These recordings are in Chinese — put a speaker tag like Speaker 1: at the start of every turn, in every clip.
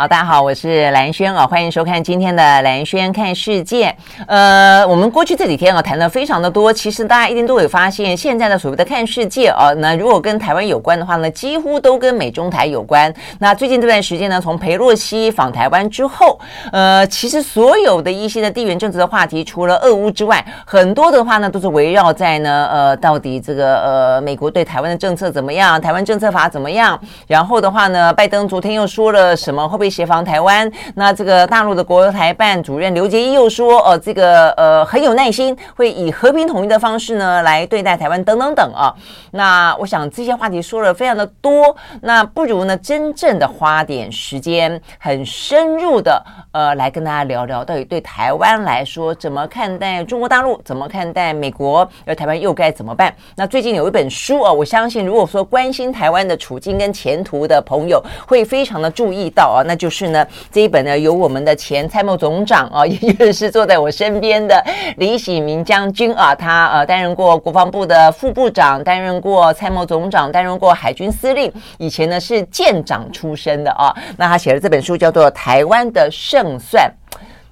Speaker 1: 好，大家好，我是兰轩啊，欢迎收看今天的兰轩看世界。呃，我们过去这几天啊谈了非常的多，其实大家一定都有发现，现在的所谓的看世界啊，那如果跟台湾有关的话呢，几乎都跟美中台有关。那最近这段时间呢，从裴洛西访台湾之后，呃，其实所有的一些的地缘政治的话题，除了俄乌之外，很多的话呢都是围绕在呢，呃，到底这个呃美国对台湾的政策怎么样，台湾政策法怎么样？然后的话呢，拜登昨天又说了什么？会不会？协防台湾，那这个大陆的国台办主任刘杰一又说，呃，这个呃很有耐心，会以和平统一的方式呢来对待台湾，等等等啊。那我想这些话题说了非常的多，那不如呢真正的花点时间，很深入的呃来跟大家聊聊，到底对台湾来说怎么看待中国大陆，怎么看待美国，而台湾又该怎么办？那最近有一本书啊，我相信如果说关心台湾的处境跟前途的朋友，会非常的注意到啊，那。就是呢，这一本呢，由我们的前参谋总长啊，也就是坐在我身边的李喜明将军啊，他呃担任过国防部的副部长，担任过参谋总长，担任过海军司令，以前呢是舰长出身的啊。那他写的这本书叫做《台湾的胜算》，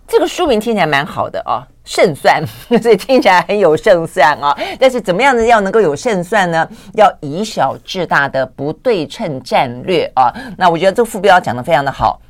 Speaker 1: 这个书名听起来蛮好的啊，胜算，所以听起来很有胜算啊。但是怎么样子要能够有胜算呢？要以小制大的不对称战略啊。那我觉得这副标讲的非常的好。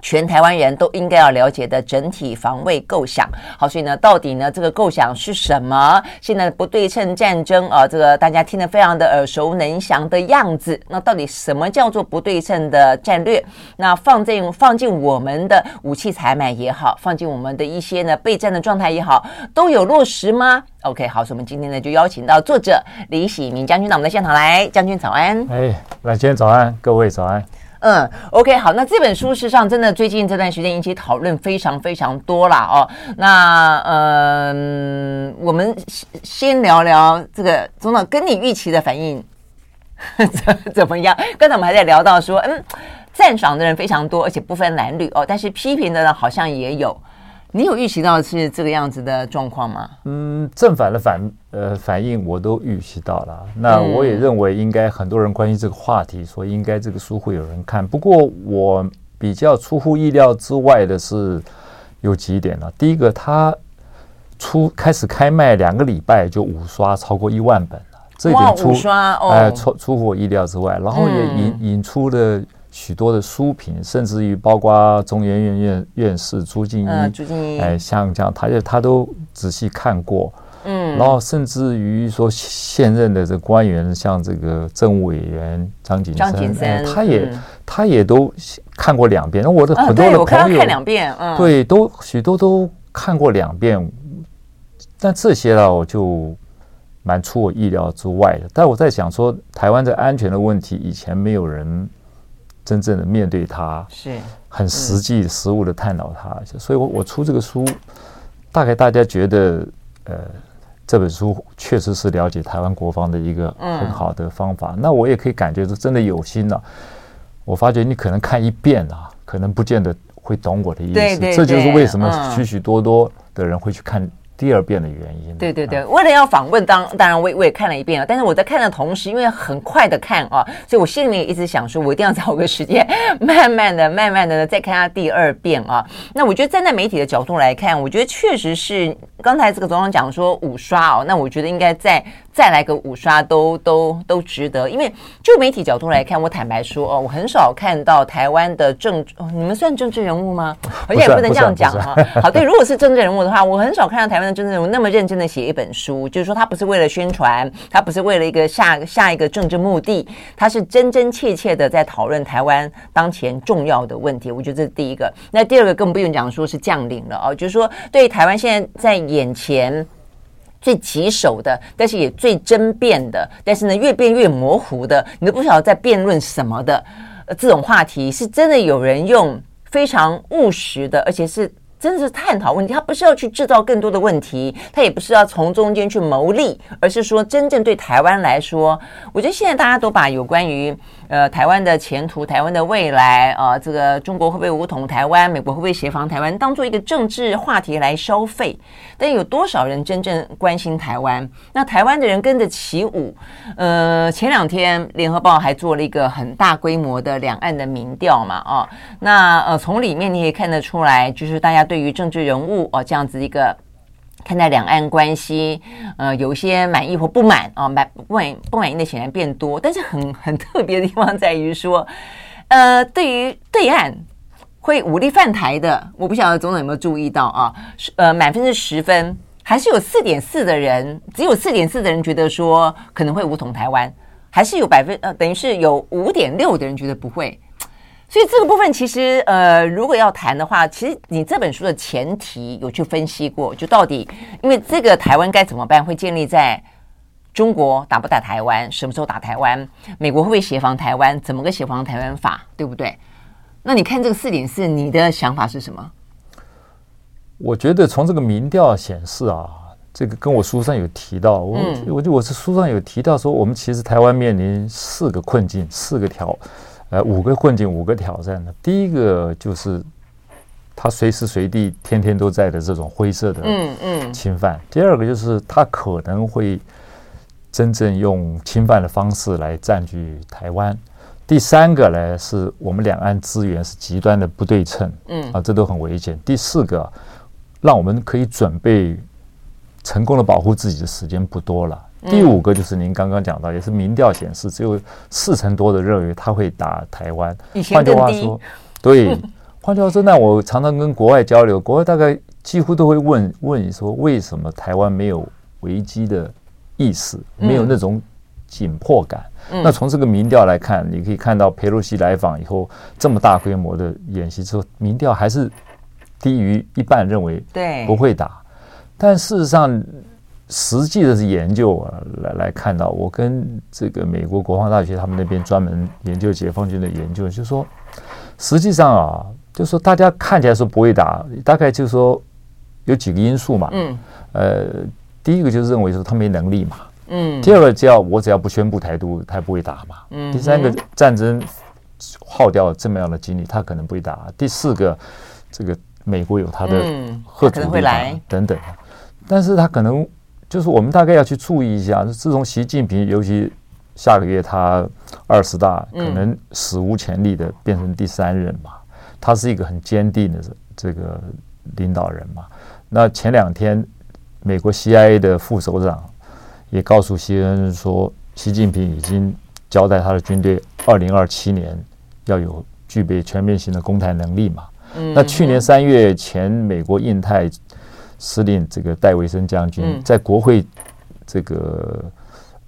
Speaker 1: 全台湾人都应该要了解的整体防卫构想。好，所以呢，到底呢这个构想是什么？现在不对称战争啊，这个大家听得非常的耳熟能详的样子。那到底什么叫做不对称的战略？那放进放进我们的武器采买也好，放进我们的一些呢备战的状态也好，都有落实吗？OK，好，所以我们今天呢就邀请到作者李喜明将军到我们的现场来。将军早安。
Speaker 2: 哎，来，今天早安，各位早安。
Speaker 1: 嗯，OK，好，那这本书事实上真的最近这段时间引起讨论非常非常多啦哦。那嗯，我们先聊聊这个总统跟你预期的反应怎 怎么样？刚才我们还在聊到说，嗯，赞赏的人非常多，而且不分男女哦，但是批评的人好像也有。你有预期到是这个样子的状况吗？
Speaker 2: 嗯，正反的反呃反应我都预期到了。那我也认为应该很多人关心这个话题，所以应该这个书会有人看。不过我比较出乎意料之外的是有几点了。第一个，它出开始开卖两个礼拜就五刷超过一万本了，这一点出刷哦，哎，出出乎我意料之外。然后也引引出了。许多的书评，甚至于包括中研院院院士朱敬一，
Speaker 1: 嗯、朱敬一，
Speaker 2: 哎，像这样，他就他都仔细看过，嗯，然后甚至于说现任的这个官员，像这个政务委员张景生，景生哎、他也、嗯、他也都看过两遍。那我的很多的朋友，啊、看，看两遍，嗯，对，都许多都看过两遍，但这些呢，我就蛮出我意料之外的。但我在想说，台湾的安全的问题，以前没有人。真正的面对它，是很实际、实物的探讨它。所以，我我出这个书，大概大家觉得，呃，这本书确实是了解台湾国防的一个很好的方法。那我也可以感觉是真的有心了。我发觉你可能看一遍啊，可能不见得会懂我的意思。这就是为什么许许多多的人会去看。第二遍的原因，
Speaker 1: 对对对，为了要访问，当当然我我也看了一遍啊。但是我在看的同时，因为很快的看啊，所以我心里面一直想说，我一定要找个时间，慢慢的、慢慢的再看他第二遍啊。那我觉得站在媒体的角度来看，我觉得确实是刚才这个总统讲说五刷哦，那我觉得应该再。再来个五刷都都都值得，因为就媒体角度来看，我坦白说哦，我很少看到台湾的政，你们算政治人物吗？而且也不能这样讲哈。好，对，如果是政治人物的话，我很少看到台湾的政治人物那么认真的写一本书，就是说他不是为了宣传，他不是为了一个下下一个政治目的，他是真真切切的在讨论台湾当前重要的问题。我觉得这是第一个。那第二个更不用讲，说是将领了哦，就是说对台湾现在在眼前。最棘手的，但是也最争辩的，但是呢，越变越模糊的，你都不晓得在辩论什么的，呃，这种话题是真的有人用非常务实的，而且是真的是探讨问题，他不是要去制造更多的问题，他也不是要从中间去牟利，而是说真正对台湾来说，我觉得现在大家都把有关于呃台湾的前途、台湾的未来啊、呃，这个中国会不会武统台湾，美国会不会协防台湾，当做一个政治话题来消费。但有多少人真正关心台湾？那台湾的人跟着起舞。呃，前两天联合报还做了一个很大规模的两岸的民调嘛，啊，那呃从里面你也看得出来，就是大家。对于政治人物哦，这样子一个看待两岸关系，呃，有一些满意或不满啊，满不满不满意的显然变多。但是很 很特别的地方在于说，呃，对于对岸会武力犯台的，我不晓得总统有没有注意到啊？呃，满分是十分，还是有四点四的人，只有四点四的人觉得说可能会武统台湾，还是有百分呃，等于是有五点六的人觉得不会。所以这个部分其实，呃，如果要谈的话，其实你这本书的前提有去分析过，就到底因为这个台湾该怎么办，会建立在中国打不打台湾，什么时候打台湾，美国会不会协防台湾，怎么个协防台湾法，对不对？那你看这个四点四，你的想法是什么？
Speaker 2: 我觉得从这个民调显示啊，这个跟我书上有提到，我、嗯、我就我是书上有提到说，我们其实台湾面临四个困境，四个条。呃，五个困境，五个挑战呢。第一个就是他随时随地、天天都在的这种灰色的嗯嗯侵犯。嗯嗯、第二个就是他可能会真正用侵犯的方式来占据台湾。第三个呢，是我们两岸资源是极端的不对称，嗯啊，这都很危险。第四个，让我们可以准备成功的保护自己的时间不多了。第五个就是您刚刚讲到，也是民调显示，只有四成多的认为他会打台湾。换句话说，对，换句话说，那我常常跟国外交流，国外大概几乎都会问问你说，为什么台湾没有危机的意识，没有那种紧迫感？那从这个民调来看，你可以看到佩洛西来访以后，这么大规模的演习之后，民调还是低于一半认为对不会打，但事实上。实际的是研究啊，来来看到，我跟这个美国国防大学他们那边专门研究解放军的研究，就是说，实际上啊，就是说大家看起来说不会打，大概就是说有几个因素嘛，嗯，呃，第一个就是认为说他没能力嘛，嗯，第二个只要我只要不宣布台独，他不会打嘛，嗯，第三个战争耗掉这么样的精力，他可能不会打，第四个这个美国有他的吓阻力量等等，但是他可能。就是我们大概要去注意一下，自从习近平，尤其下个月他二十大，可能史无前例的变成第三任嘛，他是一个很坚定的这个领导人嘛。那前两天，美国 CIA 的副首长也告诉 CNN 说，习近平已经交代他的军队，二零二七年要有具备全面性的攻台能力嘛。那去年三月前，美国印太。司令这个戴维森将军在国会这个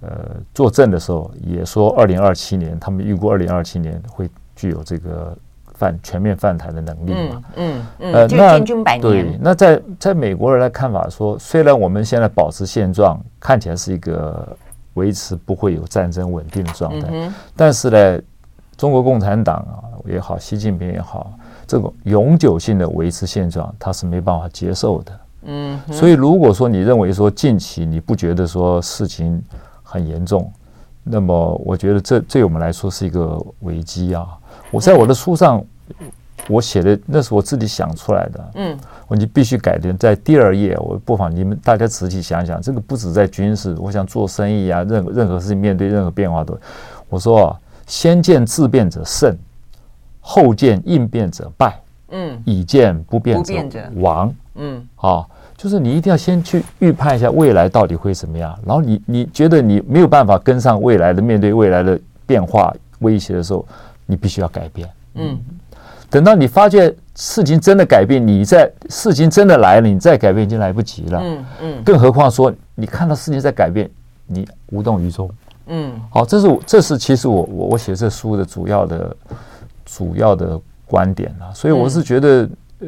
Speaker 2: 呃作证的时候，也说二零二七年他们预估二零二七年会具有这个犯全面犯台的能力嘛？嗯嗯，呃，那对，那在在美国人的看法说，虽然我们现在保持现状，看起来是一个维持不会有战争稳定的状态，但是呢，中国共产党啊也好，习近平也好，这种永久性的维持现状，他是没办法接受的。嗯，所以如果说你认为说近期你不觉得说事情很严重，那么我觉得这对我们来说是一个危机啊。我在我的书上我写的那是我自己想出来的，嗯，我你必须改变在第二页，我不妨你们大家仔细想想，这个不止在军事，我想做生意啊，任何任何事情面对任何变化都，我说啊，先见自变者胜，后见应变者败，嗯，以见不变者。亡。嗯，好，就是你一定要先去预判一下未来到底会怎么样，然后你你觉得你没有办法跟上未来的，面对未来的变化威胁的时候，你必须要改变。嗯，等到你发觉事情真的改变，你在事情真的来了，你再改变已经来不及了。嗯嗯，更何况说你看到事情在改变，你无动于衷。嗯，好，这是我这是其实我我我写这书的主要的主要的观点啊，所以我是觉得呃。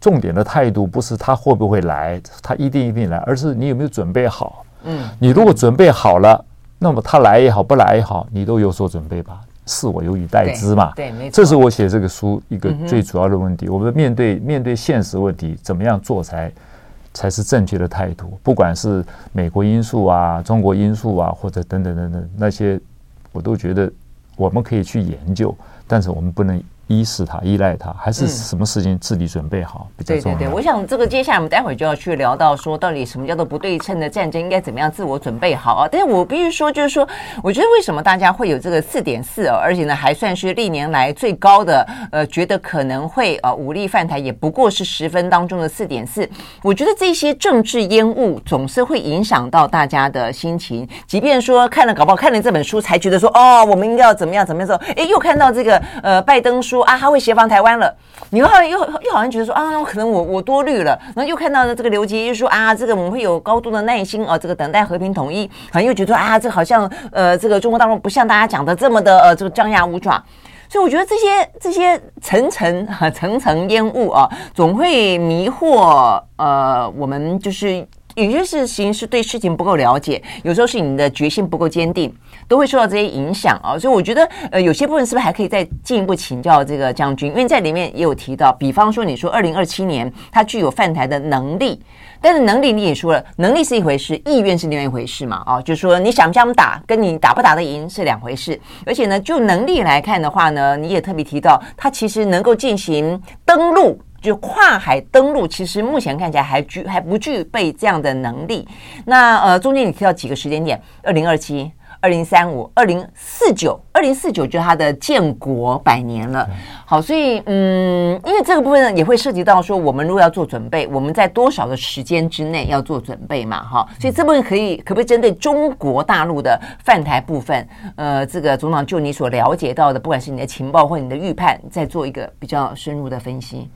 Speaker 2: 重点的态度不是他会不会来，他一定一定来，而是你有没有准备好。嗯，你如果准备好了，那么他来也好，不来也好，你都有所准备吧。是我有以待之嘛。
Speaker 1: 对，对没错。
Speaker 2: 这是我写这个书一个最主要的问题。嗯、我们面对面对现实问题，怎么样做才才是正确的态度？不管是美国因素啊、中国因素啊，或者等等等等那些，我都觉得我们可以去研究，但是我们不能。依恃他，依赖他，还是什么事情自己准备好、嗯、比较重要？
Speaker 1: 对对对，我想这个接下来我们待会儿就要去聊到说，到底什么叫做不对称的战争，应该怎么样自我准备好啊？但是我必须说，就是说，我觉得为什么大家会有这个四点四，而且呢还算是历年来最高的，呃，觉得可能会呃武力犯台，也不过是十分当中的四点四。我觉得这些政治烟雾总是会影响到大家的心情，即便说看了搞不好看了这本书才觉得说哦，我们应该要怎么样怎么样做，哎，又看到这个呃拜登说。说啊，他会协防台湾了。你好又又好像觉得说啊，可能我我多虑了。然后又看到了这个刘杰又说啊，这个我们会有高度的耐心啊，这个等待和平统一。好像又觉得啊，这好像呃，这个中国大陆不像大家讲的这么的呃，这个张牙舞爪。所以我觉得这些这些层层啊层层烟雾啊，总会迷惑呃我们，就是有些事情是对事情不够了解，有时候是你的决心不够坚定。都会受到这些影响啊，所以我觉得，呃，有些部分是不是还可以再进一步请教这个将军？因为在里面也有提到，比方说你说二零二七年他具有犯台的能力，但是能力你也说了，能力是一回事，意愿是另外一回事嘛，啊，就是说你想不想打，跟你打不打得赢是两回事。而且呢，就能力来看的话呢，你也特别提到，他其实能够进行登陆，就跨海登陆，其实目前看起来还具还不具备这样的能力。那呃，中间你提到几个时间点，二零二七。二零三五、二零四九、二零四九，就是他的建国百年了。好，所以嗯，因为这个部分呢，也会涉及到说，我们如果要做准备，我们在多少的时间之内要做准备嘛？哈，所以这部分可以可不可以针对中国大陆的犯台部分，呃，这个总统就你所了解到的，不管是你的情报或你的预判，再做一个比较深入的分析。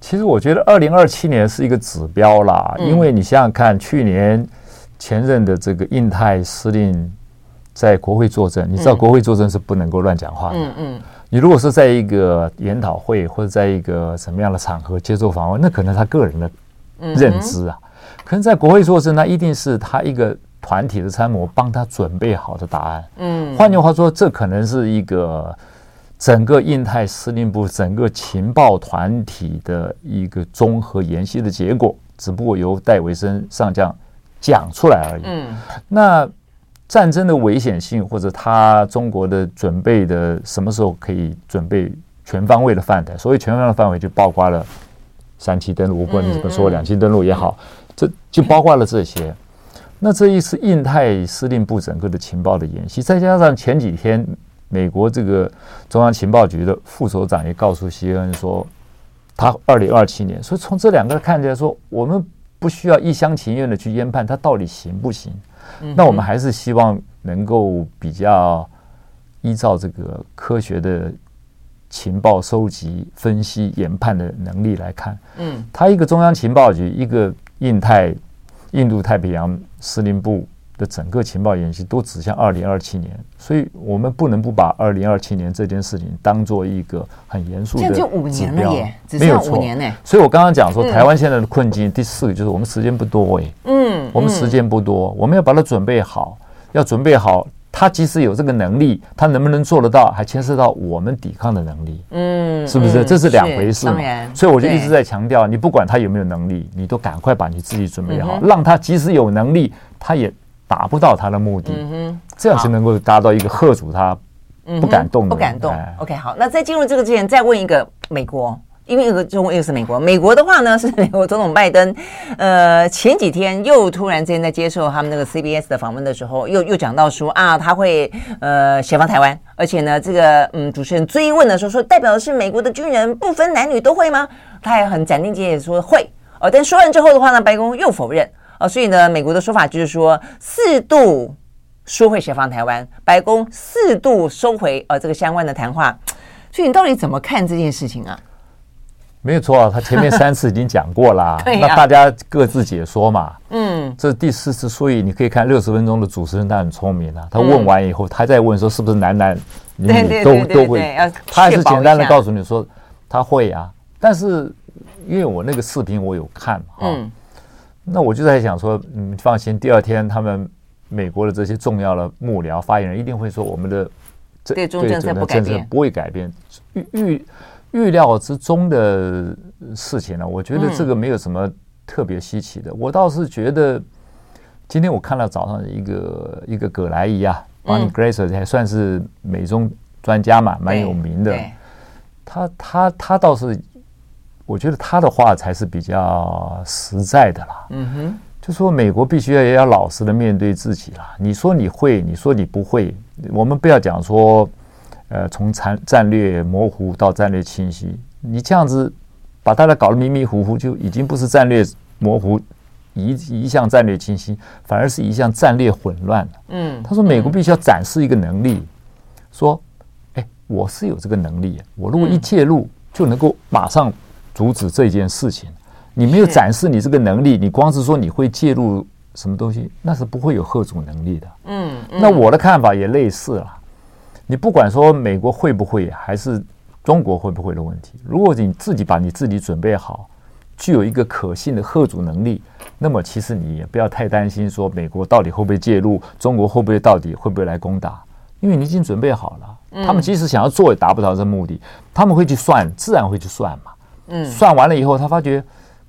Speaker 2: 其实我觉得二零二七年是一个指标啦，因为你想想看，去年前任的这个印太司令。在国会作证，你知道国会作证是不能够乱讲话的。嗯嗯，你如果是在一个研讨会或者在一个什么样的场合接受访问，那可能他个人的认知啊。可能在国会作证，那一定是他一个团体的参谋帮他准备好的答案。嗯，换句话说，这可能是一个整个印太司令部、整个情报团体的一个综合研析的结果，只不过由戴维森上将讲出来而已。嗯，那。战争的危险性，或者他中国的准备的什么时候可以准备全方位的范围？所谓全方位的范围，就包括了三期登陆，不管你怎么说，两期登陆也好，这就包括了这些。那这一次印太司令部整个的情报的演习，再加上前几天美国这个中央情报局的副首长也告诉希恩说，他二零二七年，所以从这两个看起来说，我们不需要一厢情愿的去研判他到底行不行。那我们还是希望能够比较依照这个科学的情报收集、分析、研判的能力来看。嗯，他一个中央情报局，一个印太、印度太平洋司令部的整个情报演习都指向二零二七年，所以我们不能不把二零二七年这件事情当做一个很严肃的指标。
Speaker 1: 就五年了耶，没有五年呢。
Speaker 2: 所以我刚刚讲说，台湾现在的困境，第四个就是我们时间不多哎。嗯，我们时间不多，我们要把它准备好，要准备好。他即使有这个能力，他能不能做得到，还牵涉到我们抵抗的能力。嗯，是不是？这是两回事嘛。所以我就一直在强调，你不管他有没有能力，你都赶快把你自己准备好，让他即使有能力，他也。达不到他的目的，嗯哼，这样才能够达到一个吓阻他不敢动的，
Speaker 1: 不敢动。OK，好，那在进入这个之前，再问一个美国，因为一个中国，一个是美国。美国的话呢，是美国总统拜登，呃，前几天又突然之间在接受他们那个 CBS 的访问的时候，又又讲到说啊，他会呃协防台湾，而且呢，这个嗯，主持人追问的时候说，代表的是美国的军人不分男女都会吗？他也很斩钉截铁说会，呃，但说完之后的话呢，白宫又否认。哦，所以呢，美国的说法就是说，四度说会协防台湾，白宫四度收回呃这个相关的谈话。所以你到底怎么看这件事情啊？
Speaker 2: 没有错啊，他前面三次已经讲过了，那大家各自解说嘛。嗯，这是第四次，所以你可以看六十分钟的主持人，他很聪明啊。他问完以后，他再问说是不是男男女女都都会，他还是简单的告诉你说他会啊。但是因为我那个视频我有看啊。那我就在想说，嗯，放心，第二天他们美国的这些重要的幕僚发言人一定会说，我们的
Speaker 1: 对中政策不改变，
Speaker 2: 不会改变。预预预料之中的事情呢，我觉得这个没有什么特别稀奇的。我倒是觉得，今天我看了早上一个一个葛莱伊啊，Bonnie Glaser 还算是美中专家嘛，蛮有名的。他他他倒是，我觉得他的话才是比较实在的啦。嗯哼，就说美国必须要也要老实的面对自己啦。你说你会，你说你不会，我们不要讲说，呃，从战战略模糊到战略清晰，你这样子把大家搞得迷迷糊糊，就已经不是战略模糊一一项战略清晰，反而是一项战略混乱了。嗯，他说美国必须要展示一个能力，说。我是有这个能力，我如果一介入就能够马上阻止这件事情。你没有展示你这个能力，你光是说你会介入什么东西，那是不会有贺主能力的。嗯，那我的看法也类似了。你不管说美国会不会，还是中国会不会的问题，如果你自己把你自己准备好，具有一个可信的贺主能力，那么其实你也不要太担心说美国到底会不会介入，中国会不会到底会不会来攻打，因为你已经准备好了。他们即使想要做，也达不到这目的。他们会去算，自然会去算嘛。嗯，算完了以后，他发觉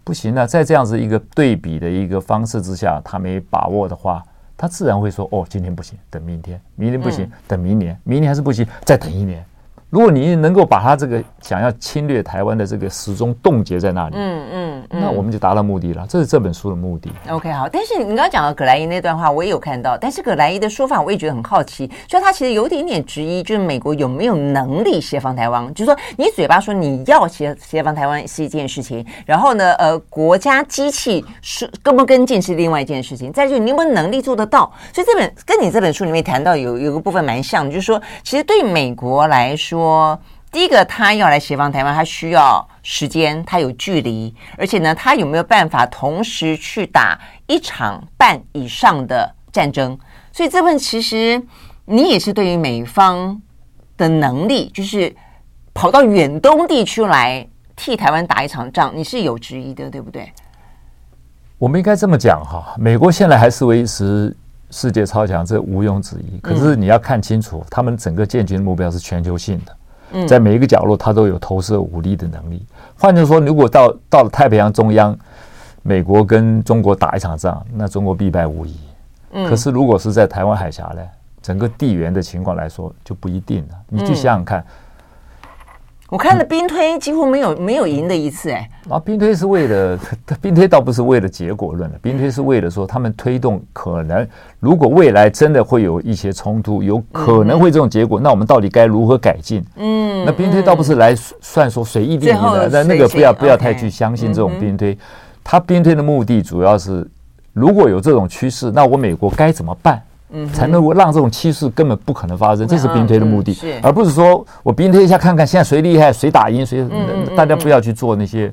Speaker 2: 不行了，在这样子一个对比的一个方式之下，他没把握的话，他自然会说：“哦，今天不行，等明天；明天不行，等明年；明年还是不行，再等一年。”如果你能够把他这个想要侵略台湾的这个始终冻结在那里，嗯嗯，那我们就达到目的了。这是这本书的目的。
Speaker 1: OK，好。但是你刚刚讲到葛莱伊那段话，我也有看到。但是葛莱伊的说法，我也觉得很好奇。所以他其实有点点质疑，就是美国有没有能力协防台湾？就是说，你嘴巴说你要协协防台湾是一件事情，然后呢，呃，国家机器是跟不跟进是另外一件事情。再就是你有没有能力做得到？所以这本跟你这本书里面谈到有有个部分蛮像的，就是说，其实对美国来说。说第一个，他要来协防台湾，他需要时间，他有距离，而且呢，他有没有办法同时去打一场半以上的战争？所以这份其实你也是对于美方的能力，就是跑到远东地区来替台湾打一场仗，你是有质疑的，对不对？
Speaker 2: 我们应该这么讲哈，美国现在还是维持世界超强，这毋庸置疑。可是你要看清楚，他们整个建军的目标是全球性的。在每一个角落，它都有投射武力的能力。换句话说，如果到到了太平洋中央，美国跟中国打一场仗，那中国必败无疑。可是如果是在台湾海峡呢，整个地缘的情况来说，就不一定了。你去想想看。
Speaker 1: 我看了兵推几乎没有没有赢的一次哎，
Speaker 2: 啊，兵推是为了 兵推倒不是为了结果论的，兵推是为了说他们推动可能如果未来真的会有一些冲突，有可能会这种结果，那我们到底该如何改进？嗯，那兵推倒不是来算说谁一定赢的，那那个不要不要太去相信这种兵推，他兵推的目的主要是如果有这种趋势，那我美国该怎么办？嗯，才能够让这种趋势根本不可能发生，这是兵推的目的，而不是说我兵推一下看看现在谁厉害谁打赢谁。大家不要去做那些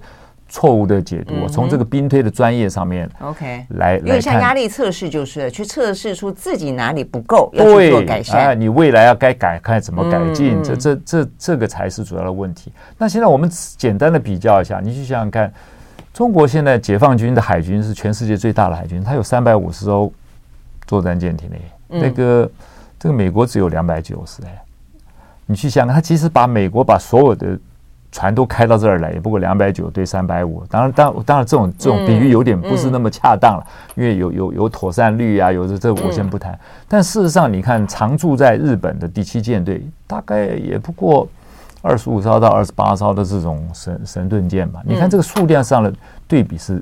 Speaker 2: 错误的解读。从这个兵推的专业上面，OK，来来看
Speaker 1: 像压力测试，就是去测试出自己哪里不够，要去做改善。
Speaker 2: 哎，你未来要该改，看怎么改进，这这这这个才是主要的问题。那现在我们简单的比较一下，你去想想看，中国现在解放军的海军是全世界最大的海军，它有三百五十艘。作战舰艇嘞，那个这个美国只有两百九十哎，你去想，他其实把美国把所有的船都开到这儿来，也不过两百九对三百五。当然，当当然，这种这种比喻有点不是那么恰当了，因为有有有妥善率啊，有的这我先不谈。但事实上，你看常驻在日本的第七舰队，大概也不过二十五艘到二十八艘的这种神神盾舰吧。你看这个数量上的对比是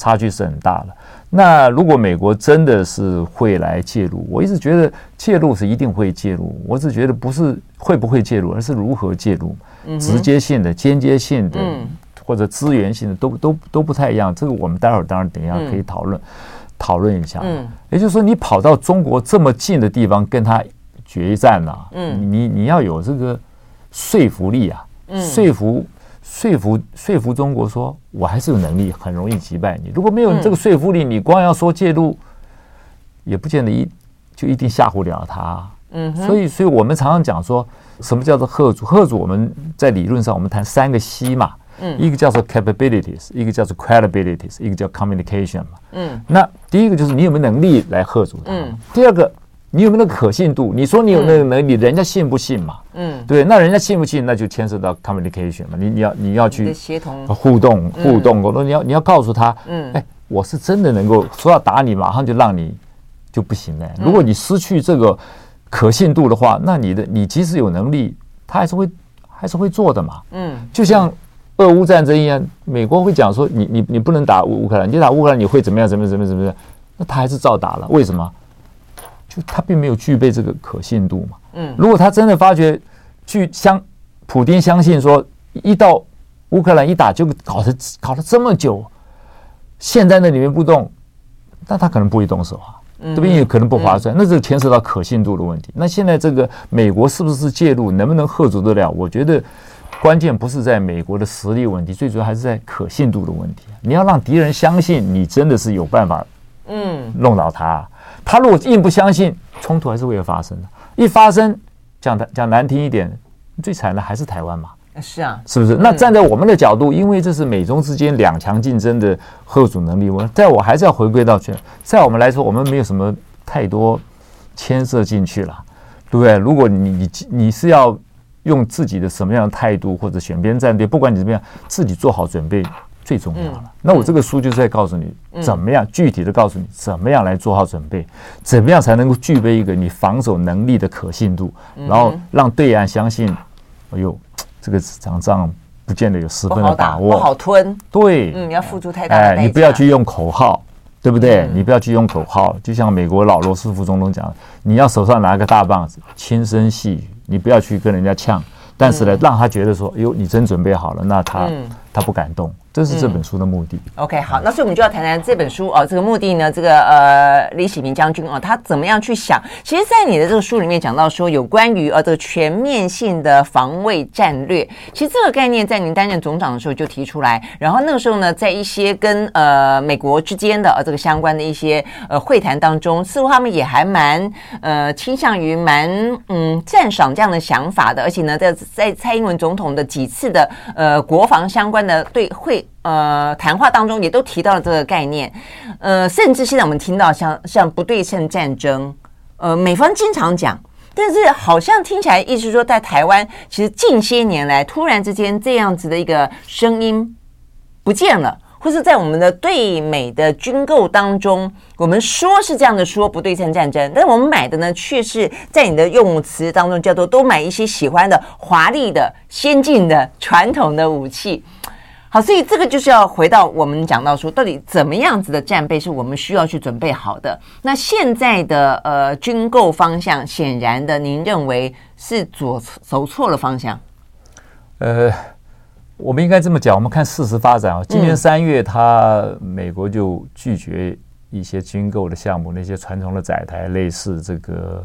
Speaker 2: 差距是很大的。那如果美国真的是会来介入，我一直觉得介入是一定会介入。我只觉得不是会不会介入，而是如何介入，直接性的、间接性的，或者资源性的，都都都不太一样。这个我们待会儿当然等一下可以讨论讨论一下。也就是说，你跑到中国这么近的地方跟他决一战了，嗯，你你要有这个说服力啊，说服。说服说服中国说，我还是有能力，很容易击败你。如果没有这个说服力，你光要说介入，也不见得一就一定吓唬了他。嗯，所以，所以我们常常讲说，什么叫做吓阻？吓阻我们在理论上，我们谈三个 C 嘛。嗯，一个叫做 capabilities，一个叫做 credibilities，一个叫 communication 嘛。嗯，那第一个就是你有没有能力来吓阻他？嗯，第二个你有没有那个可信度？你说你有那个能力，人家信不信嘛？嗯，对，那人家信不信，那就牵涉到 communication 嘛。你你要你要去协同互动互动沟通，你要你要告诉他，嗯，哎，我是真的能够说要打你，马上就让你就不行了。如果你失去这个可信度的话，那你的你即使有能力，他还是会还是会做的嘛。嗯，就像。俄乌战争一样，美国会讲说你你你不能打乌乌克兰，你打乌克兰你会怎么样？怎么怎么怎么样？那他还是照打了，为什么？就他并没有具备这个可信度嘛。嗯，如果他真的发觉，去相普丁相信说一到乌克兰一打就搞得搞了这么久，陷在那里面不动，那他可能不会动手啊，这边也可能不划算。那这牵涉到可信度的问题。那现在这个美国是不是介入，能不能喝足得了？我觉得。关键不是在美国的实力问题，最主要还是在可信度的问题。你要让敌人相信你真的是有办法，嗯，弄倒他。他如果硬不相信，冲突还是会发生的。一发生，讲的讲难听一点，最惨的还是台湾嘛。
Speaker 1: 是啊，
Speaker 2: 是不是？那站在我们的角度，因为这是美中之间两强竞争的后阻能力，我在我还是要回归到去，在我们来说，我们没有什么太多牵涉进去了，对不对？如果你你你是要。用自己的什么样的态度或者选边站队，不管你怎么样，自己做好准备最重要了。那我这个书就是在告诉你，怎么样具体的告诉你，怎么样来做好准备，怎么样才能够具备一个你防守能力的可信度，然后让对岸相信，哎呦，这个场仗不见得有十分的把握，
Speaker 1: 不好吞。
Speaker 2: 对，
Speaker 1: 嗯，你要付出太大的代价。
Speaker 2: 哎，你不要去用口号，对不对？你不要去用口号，就像美国老罗斯福总统讲，你要手上拿个大棒子，轻声细语。你不要去跟人家呛，但是呢，让他觉得说，哎呦，你真准备好了，那他他不敢动。这是这本书的目的。
Speaker 1: 嗯、OK，好，那所以我们就要谈谈这本书哦，这个目的呢，这个呃，李喜明将军哦，他怎么样去想？其实，在你的这个书里面讲到说，有关于呃这个全面性的防卫战略，其实这个概念在您担任总长的时候就提出来，然后那个时候呢，在一些跟呃美国之间的呃这个相关的一些呃会谈当中，似乎他们也还蛮呃倾向于蛮嗯赞赏这样的想法的，而且呢，在在蔡英文总统的几次的呃国防相关的对会。呃，谈话当中也都提到了这个概念，呃，甚至现在我们听到像像不对称战争，呃，美方经常讲，但是好像听起来意思说，在台湾其实近些年来突然之间这样子的一个声音不见了，或是在我们的对美的军购当中，我们说是这样的说不对称战争，但是我们买的呢，却是在你的用词当中叫做都买一些喜欢的华丽的、先进的、传统的武器。好，所以这个就是要回到我们讲到说，到底怎么样子的战备是我们需要去准备好的？那现在的呃军购方向，显然的，您认为是左走错了方向？
Speaker 2: 呃，我们应该这么讲，我们看事实发展啊。今年三月，他美国就拒绝一些军购的项目，那些传统的载台，类似这个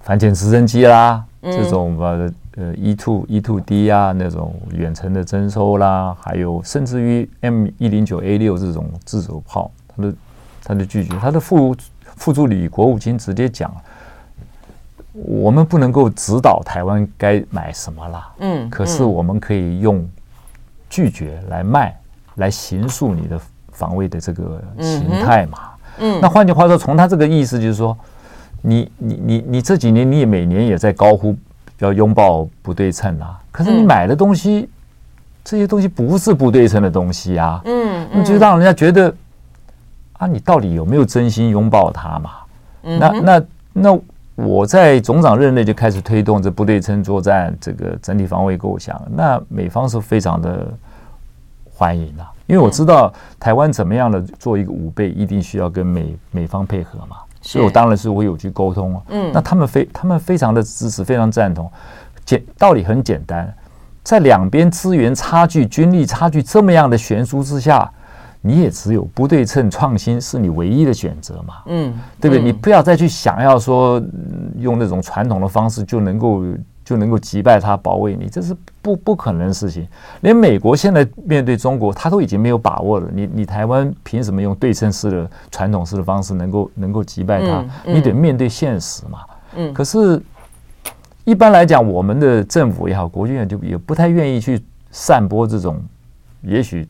Speaker 2: 反潜直升机啦，这种呃。呃，E2、E2D 啊，那种远程的征收啦，还有甚至于 M 一零九 A 六这种自走炮，他的他的拒绝，他的副副助理国务卿直接讲，我们不能够指导台湾该买什么啦，嗯，可是我们可以用拒绝来卖，来形塑你的防卫的这个形态嘛，嗯，那换句话说，从他这个意思就是说，你你你你这几年你也每年也在高呼。要拥抱不对称啊！可是你买的东西，这些东西不是不对称的东西啊！嗯，你就让人家觉得啊，你到底有没有真心拥抱它嘛？那那那我在总长任内就开始推动这不对称作战这个整体防卫构想，那美方是非常的欢迎的，因为我知道台湾怎么样的做一个武备，一定需要跟美美方配合嘛。所以我当然是我有去沟通啊，嗯，那他们非他们非常的支持，非常赞同。简道理很简单，在两边资源差距、军力差距这么样的悬殊之下，你也只有不对称创新是你唯一的选择嘛，嗯，对不对？你不要再去想要说用那种传统的方式就能够。就能够击败他，保卫你，这是不不可能的事情。连美国现在面对中国，他都已经没有把握了。你你台湾凭什么用对称式的传统式的方式能够能够击败他？你得面对现实嘛。嗯。可是，一般来讲，我们的政府也好，国军也就也不太愿意去散播这种。也许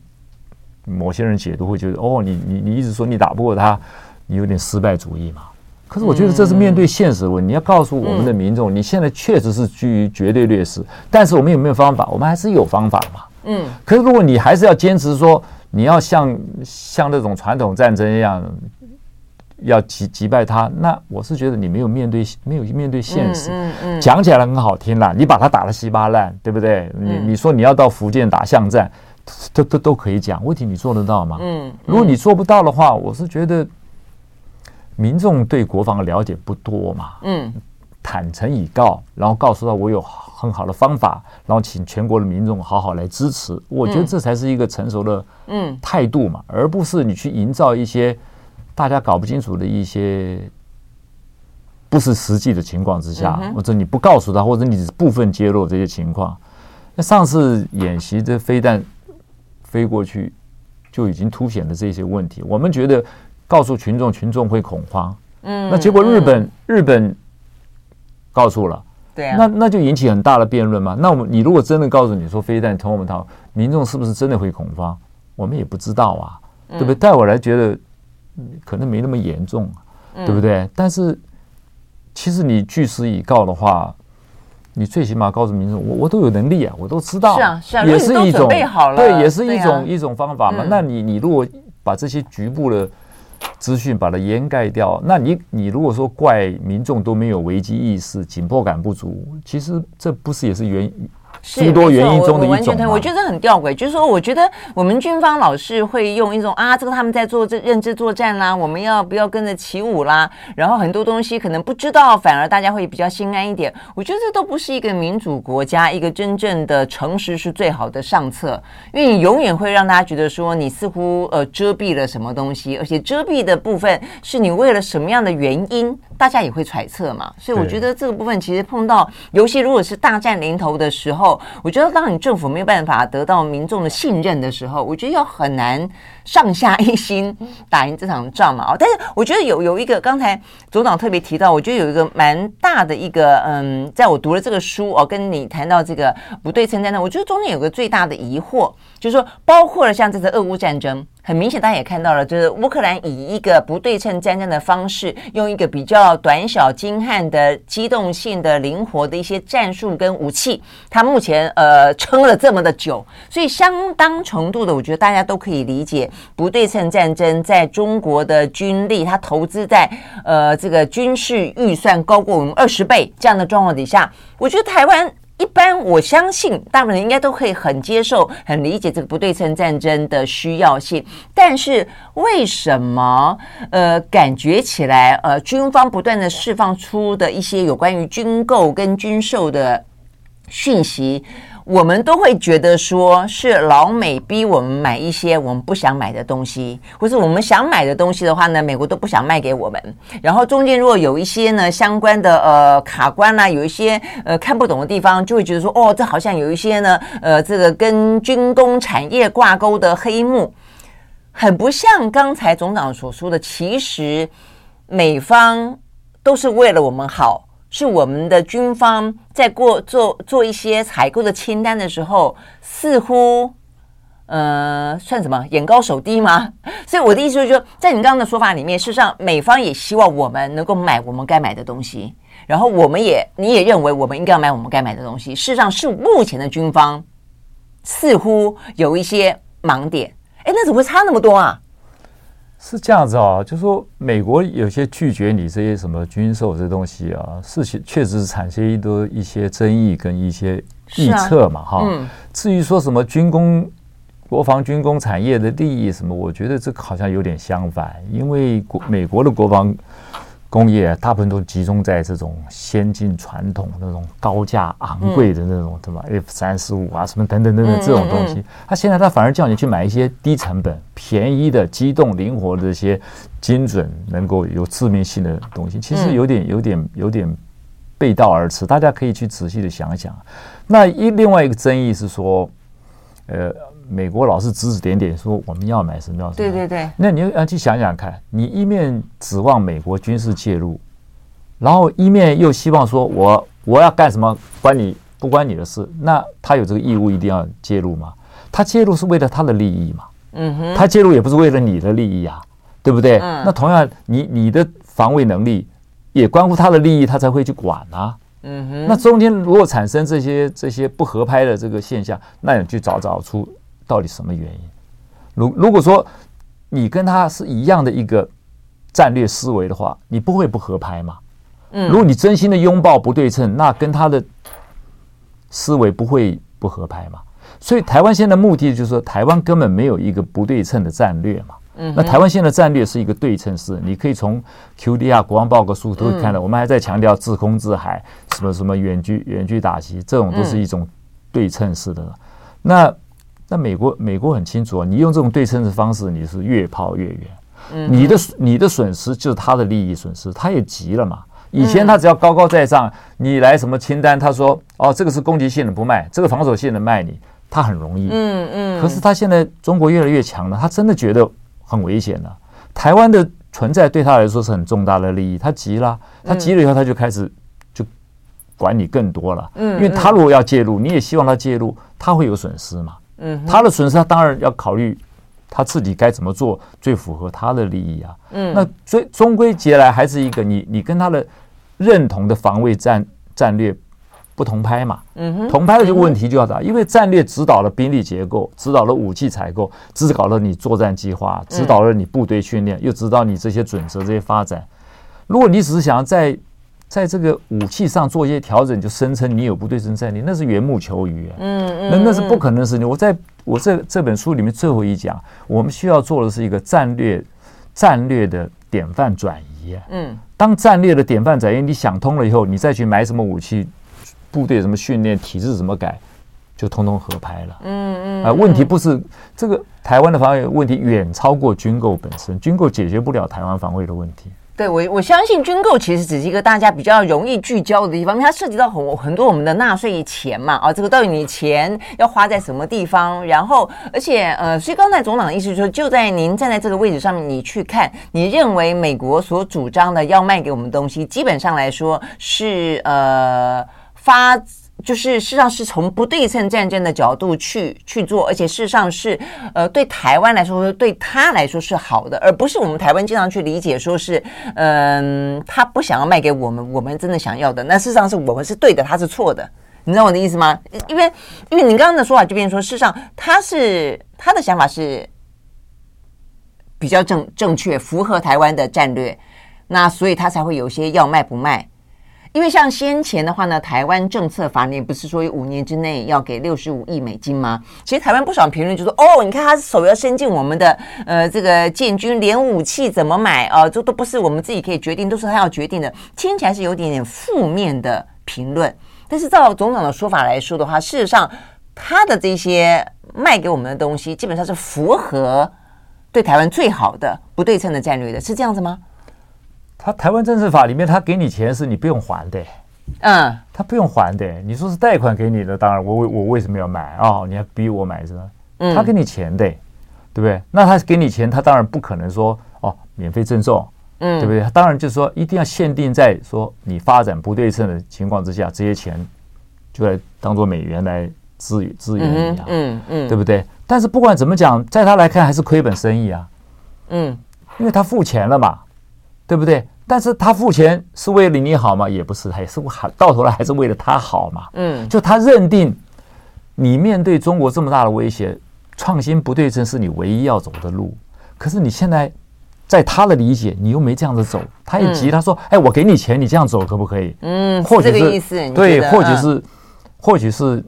Speaker 2: 某些人解读会觉得，哦，你你你一直说你打不过他，你有点失败主义嘛。可是我觉得这是面对现实的问题，你要告诉我们的民众，你现在确实是居于绝对劣势，但是我们有没有方法？我们还是有方法嘛。嗯。可是如果你还是要坚持说你要像像那种传统战争一样。要击击败他，那我是觉得你没有面对没有面对现实，嗯嗯，讲起来很好听啦，你把他打得稀巴烂，对不对？你你说你要到福建打巷战，都都都可以讲，问题你做得到吗？嗯，如果你做不到的话，我是觉得民众对国防的了解不多嘛，嗯，坦诚以告，然后告诉他我有很好的方法，然后请全国的民众好好来支持，我觉得这才是一个成熟的嗯态度嘛，而不是你去营造一些。大家搞不清楚的一些不是实际的情况之下，或者你不告诉他，或者你只部分揭露这些情况。那上次演习的飞弹飞过去，就已经凸显了这些问题。我们觉得告诉群众，群众会恐慌。嗯，那结果日本日本告诉了，对啊，那那就引起很大的辩论嘛。那我们你如果真的告诉你说飞弹从我们逃，民众是不是真的会恐慌？我们也不知道啊，对不对？但我来觉得。可能没那么严重，对不对？嗯、但是其实你据实以告的话，你最起码告诉民众，我我都有能力啊，我都知道，是啊，是啊，也是一种对，也是一种、啊、一种方法嘛。嗯、那你你如果把这些局部的资讯把它掩盖掉，那你你如果说怪民众都没有危机意识、紧迫感不足，其实这不是也是原？诸多原因中的一种，我完全同意。我觉得很吊诡，就是说，我觉得我们军方老是会用一种啊，这个他们在做这认知作战啦，我们要不要跟着起舞啦？然后很多东西可能不知道，反而大家会比较心安一点。我觉得这都不是一个民主国家，一个真正的诚实是最好的上策，因为你永远会让大家觉得说你似乎呃遮蔽了什么东西，而且遮蔽的部分是你为了什么样的原因。大家也会揣测嘛，所以我觉得这个部分其实碰到尤其如果是大战临头的时候，我觉得当你政府没有办法得到民众的信任的时候，我觉得要很难上下一心打赢这场仗嘛。哦，但是我觉得有有一个刚才组长特别提到，我觉得有一个蛮大的一个嗯，在我读了这个书哦，跟你谈到这个不对称战争，我觉得中间有个最大的疑惑，就是说包括了像这次俄乌战争。很明显，大家也看到了，就是乌克兰以一个不对称战争的方式，用一个比较短小精悍的、机动性的、灵活的一些战术跟武器，它目前呃撑了这么的久，所以相当程度的，我觉得大家都可以理解，不对称战争在中国的军力，它投资在呃这个军事预算高过我们二十倍这样的状况底下，我觉得台湾。一般我相信大部分人应该都可以很接受、很理解这个不对称战争的需要性，但是为什么呃感觉起来呃军方不断的释放出的一些有关于军购跟军售的讯息？我们都会觉得说是老美逼我们买一些我们不想买的东西，或是我们想买的东西的话呢，美国都不想卖给我们。然后中间如果有一些呢相关的呃卡关啦、有一些呃看不懂的地方，就会觉得说哦，这好像有一些呢呃这个跟军工产业挂钩的黑幕，很不像刚才总长所说的，其实美方都是为了我们好。是我们的军方在过做做一些采购的清单的时候，似乎呃算什么眼高手低吗？所以我的意思就是说，在你刚刚的说法里面，事实上美方也希望我们能够买我们该买的东西，然后我们也你也认为我们应该要买我们该买的东西。事实上是目前的军方似乎有一些盲点，哎，那怎么会差那么多啊？是这样子啊，就是说美国有些拒绝你这些什么军售这东西啊，事情确实是产生一多一些争议跟一些预测嘛，哈。嗯。至于说什么军工、国防军工产业的利益什么，我觉得这个好像有点相反，因为国美国的国防。工业大部分都集中在这种先进传统那种高价昂贵的那种，对吧？F 三十五啊，什么等等等等这种东西，他现在他反而叫你去买一些低成本、便宜的、机动灵活的这些精准、能够有致命性的东西，其实有点、有点、有点背道而驰。大家可以去仔细的想想。那一另外一个争议是说，呃。美国老是指指点点说我们要买什么要什么，对对对。那你要去想想看，你一面指望美国军事介入，然后一面又希望说我我要干什么关你不关你的事，那他有这个义务一定要介入吗？他介入是为了他的利益嘛？嗯哼。他介入也不是为了你的利益啊，对不对？嗯。那同样，你你的防卫能力也关乎他的利益，他才会去管啊。嗯哼。那中间如果产生这些这些不合拍的这个现象，那你去找找出到底什么原因。如如果说你跟他是一样的一个战略思维的话，你不会不合拍嘛？嗯。如果你真心的拥抱不对称，那跟他的思维不会不合拍嘛？所以台湾现在目的就是说，台湾根本没有一个不对称的战略嘛。嗯，那台湾现在的战略是一个对称式，你可以从 QDR 国防报告书都会看到，我们还在强调制空制海，什么什么远距远距打击，这种都是一种对称式的。那那美国美国很清楚啊，你用这种对称的方式，你是越炮越远，你的你的损失就是他的利益损失，他也急了嘛。以前他只要高高在上，你来什么清单，他说哦，这个是攻击性的不卖，这个防守性的卖你。他很容易，嗯嗯，可是他现在中国越来越强了，他真的觉得很危险了。台湾的存在对他来说是很重大的利益，他急了，他急了以后他就开始就管你更多了，嗯，因为他如果要介入，你也希望他介入，他会有损失嘛，嗯，他的损失他当然要考虑他自己该怎么做最符合他的利益啊，嗯，那所以终归结来还是一个你你跟他的认同的防卫战战略。不同拍嘛，嗯哼，同拍的这个问题就要大，因为战略指导了兵力结构，指导了武器采购，指导了你作战计划，指导了你部队训练，又指导你这些准则这些发展。如果你只是想要在在这个武器上做一些调整，就声称你有不对称战略，那是缘木求鱼啊，嗯嗯，那那是不可能的事情。我在我这这本书里面最后一讲，我们需要做的是一个战略战略的典范转移啊，嗯，当战略的典范转移你想通了以后，你再去买什么武器。部队什么训练体制怎么改，就通通合拍了。嗯嗯。啊，问题不是这个台湾的防卫问题远超过军购本身，军购解决不了台湾防卫的问题。
Speaker 1: 对，我我相信军购其实只是一个大家比较容易聚焦的地方，它涉及到很很多我们的纳税钱嘛。啊，这个到底你钱要花在什么地方？然后，而且呃，所以刚才总长的意思就是说，就在您站在这个位置上面，你去看，你认为美国所主张的要卖给我们东西，基本上来说是呃。发就是事实上是从不对称战争的角度去去做，而且事实上是呃对台湾来说，对他来说是好的，而不是我们台湾经常去理解说是嗯、他不想要卖给我们，我们真的想要的，那事实上是我们是对的，他是错的，你知道我的意思吗？因为因为你刚刚的说法就变成说，事实上他是他的想法是比较正正确，符合台湾的战略，那所以他才会有些要卖不卖。因为像先前的话呢，台湾政策法你不是说五年之内要给六十五亿美金吗？其实台湾不少评论就说，哦，你看他手要伸进我们的呃这个建军，连武器怎么买啊，这都不是我们自己可以决定，都是他要决定的，听起来是有点点负面的评论。但是照总统的说法来说的话，事实上他的这些卖给我们的东西，基本上是符合对台湾最好的不对称的战略的，是这样子吗？
Speaker 2: 他台湾政治法里面，他给你钱是你不用还的，嗯，他不用还的。你说是贷款给你的，当然我为我为什么要买啊？你还逼我买是吧？嗯，他给你钱的，对不对？那他给你钱，他当然不可能说哦免费赠送，嗯，对不对？他当然就是说一定要限定在说你发展不对称的情况之下，这些钱就来当做美元来支支援你啊，嗯嗯，对不对？但是不管怎么讲，在他来看还是亏本生意啊，嗯，因为他付钱了嘛。对不对？但是他付钱是为了你好吗？也不是，他也是还到头来还是为了他好嘛。嗯，就他认定你面对中国这么大的威胁，创新不对称是你唯一要走的路。可是你现在在他的理解，你又没这样子走，他一急，他说：“哎，我给你钱，你这样走可不可以？”嗯，或许是对，或许是或许是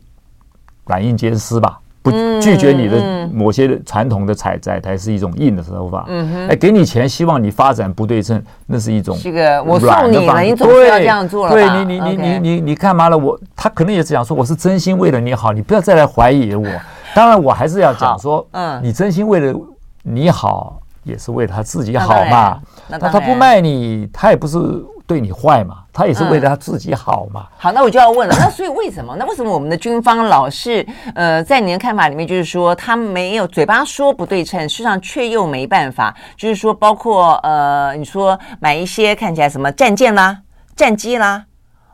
Speaker 2: 软硬兼施吧。不拒绝你的某些传统的采摘，才是一种硬的手法。嗯哼，哎，给你钱，希望你发展不对称，那是一种
Speaker 1: 这个我送你了，你总是要这样做了。
Speaker 2: 对你，你，你，你，你，你干嘛了？我他可能也是想说，我是真心为了你好，你不要再来怀疑我。当然，我还是要讲说，嗯，你真心为了你好，也是为了他自己好嘛。那他不卖你，他也不是。对你坏嘛，他也是为了他自己好嘛。
Speaker 1: 好，那我就要问了，那所以为什么？那为什么我们的军方老是呃，在您的看法里面，就是说他没有嘴巴说不对称，事实上却又没办法，就是说包括呃，你说买一些看起来什么战舰啦、战机啦、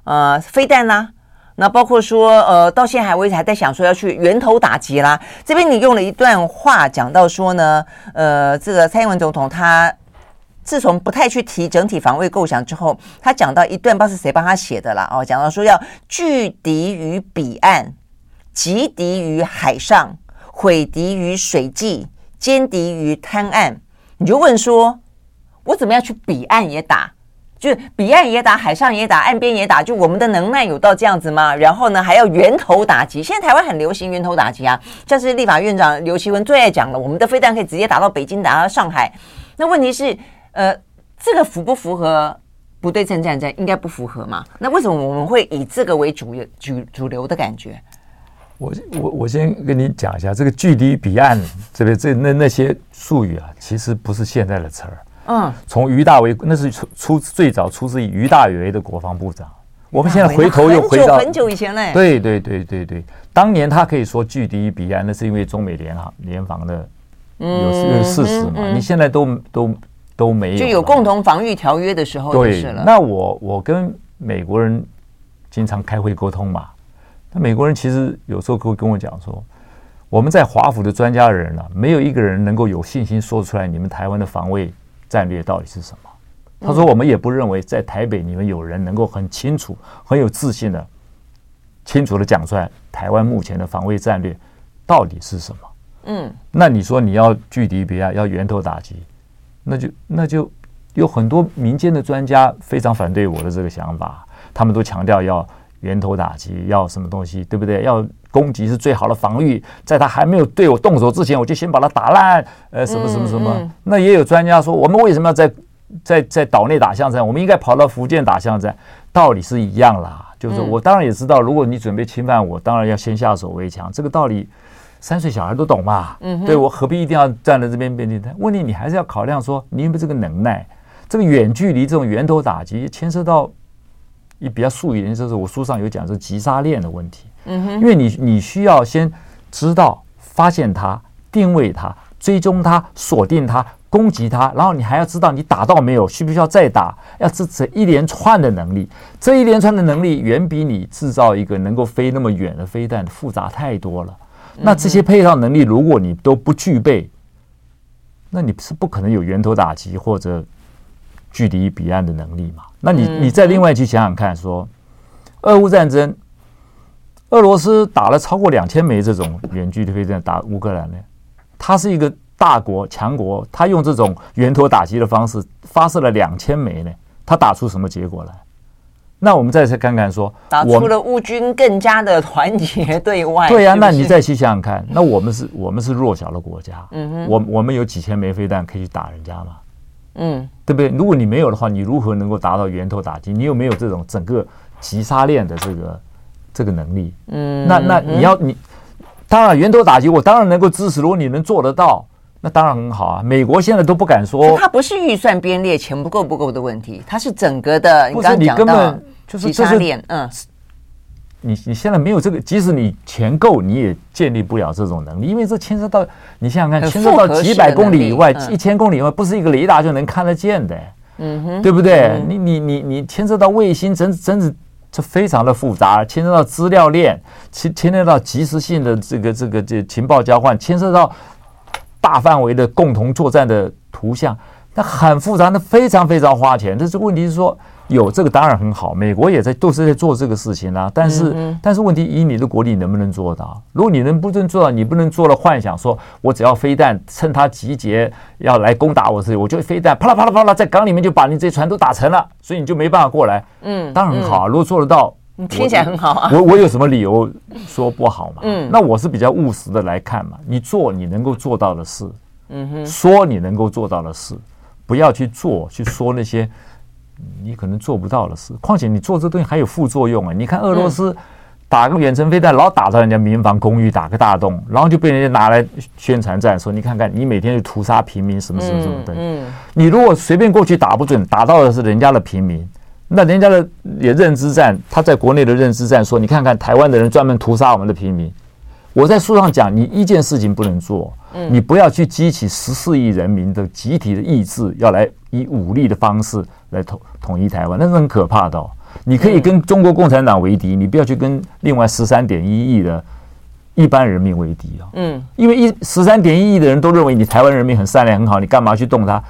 Speaker 1: 呃，飞弹啦，那包括说呃，到现在为止还在想说要去源头打击啦。这边你用了一段话讲到说呢，呃，这个蔡英文总统他。自从不太去提整体防卫构想之后，他讲到一段，不知道是谁帮他写的啦。哦，讲到说要拒敌于彼岸，击敌于海上，毁敌于水际，歼敌于滩岸。你就问说，我怎么样去彼岸也打？就是彼岸也打，海上也打，岸边也打，就我们的能耐有到这样子吗？然后呢，还要源头打击。现在台湾很流行源头打击啊，像是立法院长刘锡文最爱讲了，我们的飞弹可以直接打到北京，打到上海。那问题是，呃，这个符不符合不对称战争？应该不符合嘛？那为什么我们会以这个为主主主流的感觉？
Speaker 2: 我我我先跟你讲一下，这个距离彼岸这边这那那些术语啊，其实不是现在的词儿。嗯，从于大为那是出出最早出自于于大为的国防部长。我们现在回头又回到
Speaker 1: 很久以前嘞。
Speaker 2: 对对对对对，当年他可以说距离彼岸，那是因为中美联航联防的有有事实嘛。你现在都都都没有，
Speaker 1: 就有共同防御条约的时候就是了。
Speaker 2: 那我我跟美国人经常开会沟通嘛，那美国人其实有时候会跟我讲说，我们在华府的专家人啊，没有一个人能够有信心说出来你们台湾的防卫。战略到底是什么？他说：“我们也不认为在台北你们有人能够很清楚、很有自信的、清楚的讲出来台湾目前的防卫战略到底是什么。”嗯，那你说你要拒敌彼岸，要源头打击，那就那就有很多民间的专家非常反对我的这个想法，他们都强调要源头打击，要什么东西，对不对？要。攻击是最好的防御，在他还没有对我动手之前，我就先把他打烂。呃，什么什么什么？嗯嗯、那也有专家说，我们为什么要在在在岛内打巷战？我们应该跑到福建打巷战，道理是一样啦。就是我当然也知道，如果你准备侵犯我，当然要先下手为强。这个道理，三岁小孩都懂嘛。嗯，对我何必一定要站在这边边境？问题你还是要考量说，你有没有这个能耐？这个远距离这种源头打击，牵涉到一比较术语的就是我书上有讲，是急杀链的问题。嗯哼，因为你你需要先知道发现它、定位它、追踪它、锁定它、攻击它，然后你还要知道你打到没有，需不需要再打？要支持一连串的能力，这一连串的能力远比你制造一个能够飞那么远的飞弹复杂太多了。那这些配套能力，如果你都不具备，那你是不可能有源头打击或者距离彼岸的能力嘛？那你你再另外去想想看，说俄乌战争。俄罗斯打了超过两千枚这种远距离飞弹打乌克兰呢，它是一个大国强国，它用这种源头打击的方式发射了两千枚呢，它打出什么结果来？那我们再次看看说，
Speaker 1: 打出了乌军更加的团结对外。
Speaker 2: 对呀，那你再去想想看，那我们是我们是弱小的国家，嗯哼，我我们有几千枚飞弹可以去打人家吗？嗯，对不对？如果你没有的话，你如何能够达到源头打击？你有没有这种整个击杀链的这个？这个能力，嗯，那那你要你，当然源头打击，我当然能够支持。如果你能做得到，那当然很好啊。美国现在都不敢说，
Speaker 1: 它不是预算编列钱不够不够的问题，它是整个的。
Speaker 2: 不是你根本就是这
Speaker 1: 是嗯，
Speaker 2: 你你现在没有这个，即使你钱够，你也建立不了这种能力，因为这牵涉到你想想看，牵涉到几百公里以外、一千公里以外，不是一个雷达就能看得见的，嗯哼，对不对？你你你你牵涉到卫星，真真是。这非常的复杂，牵涉到资料链，牵牵涉到及时性的这个这个这情报交换，牵涉到大范围的共同作战的图像，那很复杂，那非常非常花钱。但是问题是说。有这个当然很好，美国也在都是在做这个事情啊。但是，嗯、但是问题，以你的国力能不能做到？如果你能不能做到，你不能做了幻想说，我只要飞弹趁他集结要来攻打我时，我就飞弹啪啦啪啦啪啦，在港里面就把你这些船都打沉了，所以你就没办法过来。嗯，当然很好啊。如果做得到，
Speaker 1: 你听起来很好啊。
Speaker 2: 我我有什么理由说不好嘛？嗯，那我是比较务实的来看嘛。你做你能够做到的事，嗯哼，说你能够做到的事，不要去做去说那些。你可能做不到的事，况且你做这东西还有副作用啊！你看俄罗斯打个远程飞弹，老打到人家民房公寓，打个大洞，然后就被人家拿来宣传战，说你看看你每天就屠杀平民，什么什么什么的。嗯，你如果随便过去打不准，打到的是人家的平民，那人家的也认知战，他在国内的认知战，说你看看台湾的人专门屠杀我们的平民。我在书上讲，你一件事情不能做，你不要去激起十四亿人民的集体的意志，要来以武力的方式来统统一台湾，那是很可怕的哦。你可以跟中国共产党为敌，你不要去跟另外十三点一亿的一般人民为敌啊。嗯，因为一十三点一亿的人都认为你台湾人民很善良很好，你干嘛去动他？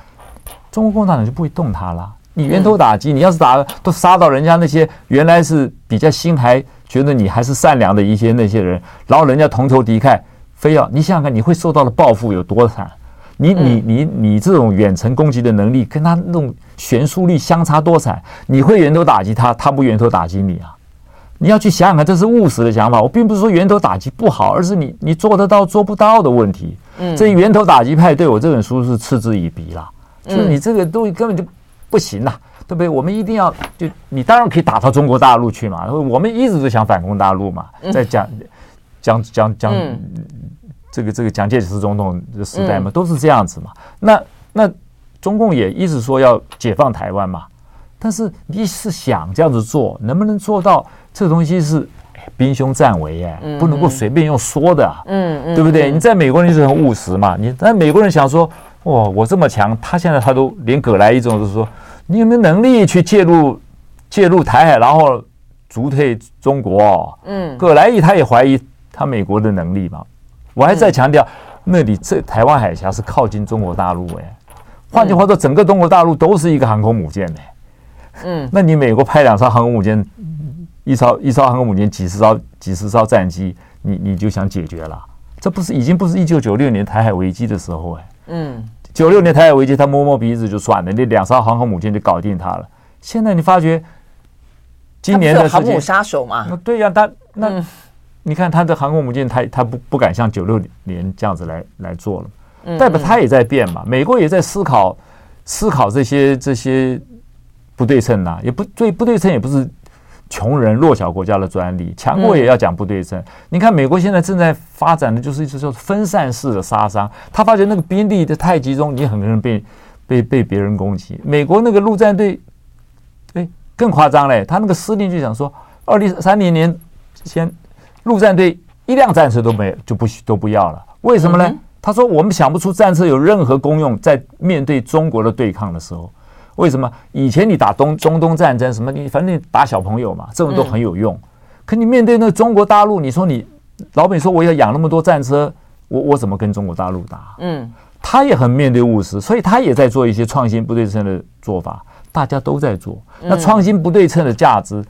Speaker 2: 中国共产党就不会动他了。你源头打击，你要是打都杀到人家那些原来是比较心还觉得你还是善良的一些那些人，然后人家同仇敌忾，非要你想想看，你会受到的报复有多惨？你你你你这种远程攻击的能力跟他那种悬殊力相差多惨？你会源头打击他，他不源头打击你啊？你要去想想看，这是务实的想法。我并不是说源头打击不好，而是你你做得到做不到的问题。嗯，这源头打击派对我这本书是嗤之以鼻啦。就是你这个东西根本就不行呐，对不对？我们一定要就你当然可以打到中国大陆去嘛。我们一直都想反攻大陆嘛，在讲讲讲讲这个这个蒋介石总统的时代嘛，都是这样子嘛。那那中共也一直说要解放台湾嘛，但是你是想这样子做，能不能做到？这东西是兵凶战危哎，不能够随便用说的，嗯嗯，对不对？你在美国人就是很务实嘛，你但美国人想说，哇，我这么强，他现在他都连葛莱伊这种都是说，你有没有能力去介入介入台海，然后逐退中国？嗯，葛莱伊他也怀疑他美国的能力嘛。我还在强调，那里这台湾海峡是靠近中国大陆哎，换句话说，整个中国大陆都是一个航空母舰哎，嗯，那你美国派两艘航空母舰？一艘一艘航空母舰，几十艘几十艘战机，你你就想解决了？这不是已经不是一九九六年台海危机的时候哎，嗯，九六年台海危机，他摸摸鼻子就算了，那两艘航空母舰就搞定他了。现在你发觉，今年的
Speaker 1: 航母杀手嘛？
Speaker 2: 对呀、啊，他那、嗯、你看他的航空母舰，他他不不敢像九六年这样子来来做了，代表他也在变嘛。美国也在思考思考这些这些不对称呐，也不对不对称，也不是。穷人弱小国家的专利，强国也要讲不对称。嗯、你看，美国现在正在发展的就是一种叫分散式的杀伤。他发觉那个兵力的太集中，你很可能被被被别人攻击。美国那个陆战队，哎，更夸张嘞！他那个司令就想说，二零三零年前，陆战队一辆战车都没有，就不都不要了。为什么呢？嗯、他说，我们想不出战车有任何功用，在面对中国的对抗的时候。为什么以前你打东中东战争什么你反正你打小朋友嘛，这种都很有用。可你面对那个中国大陆，你说你老美说我要养那么多战车，我我怎么跟中国大陆打？嗯，他也很面对务实，所以他也在做一些创新不对称的做法。大家都在做，那创新不对称的价值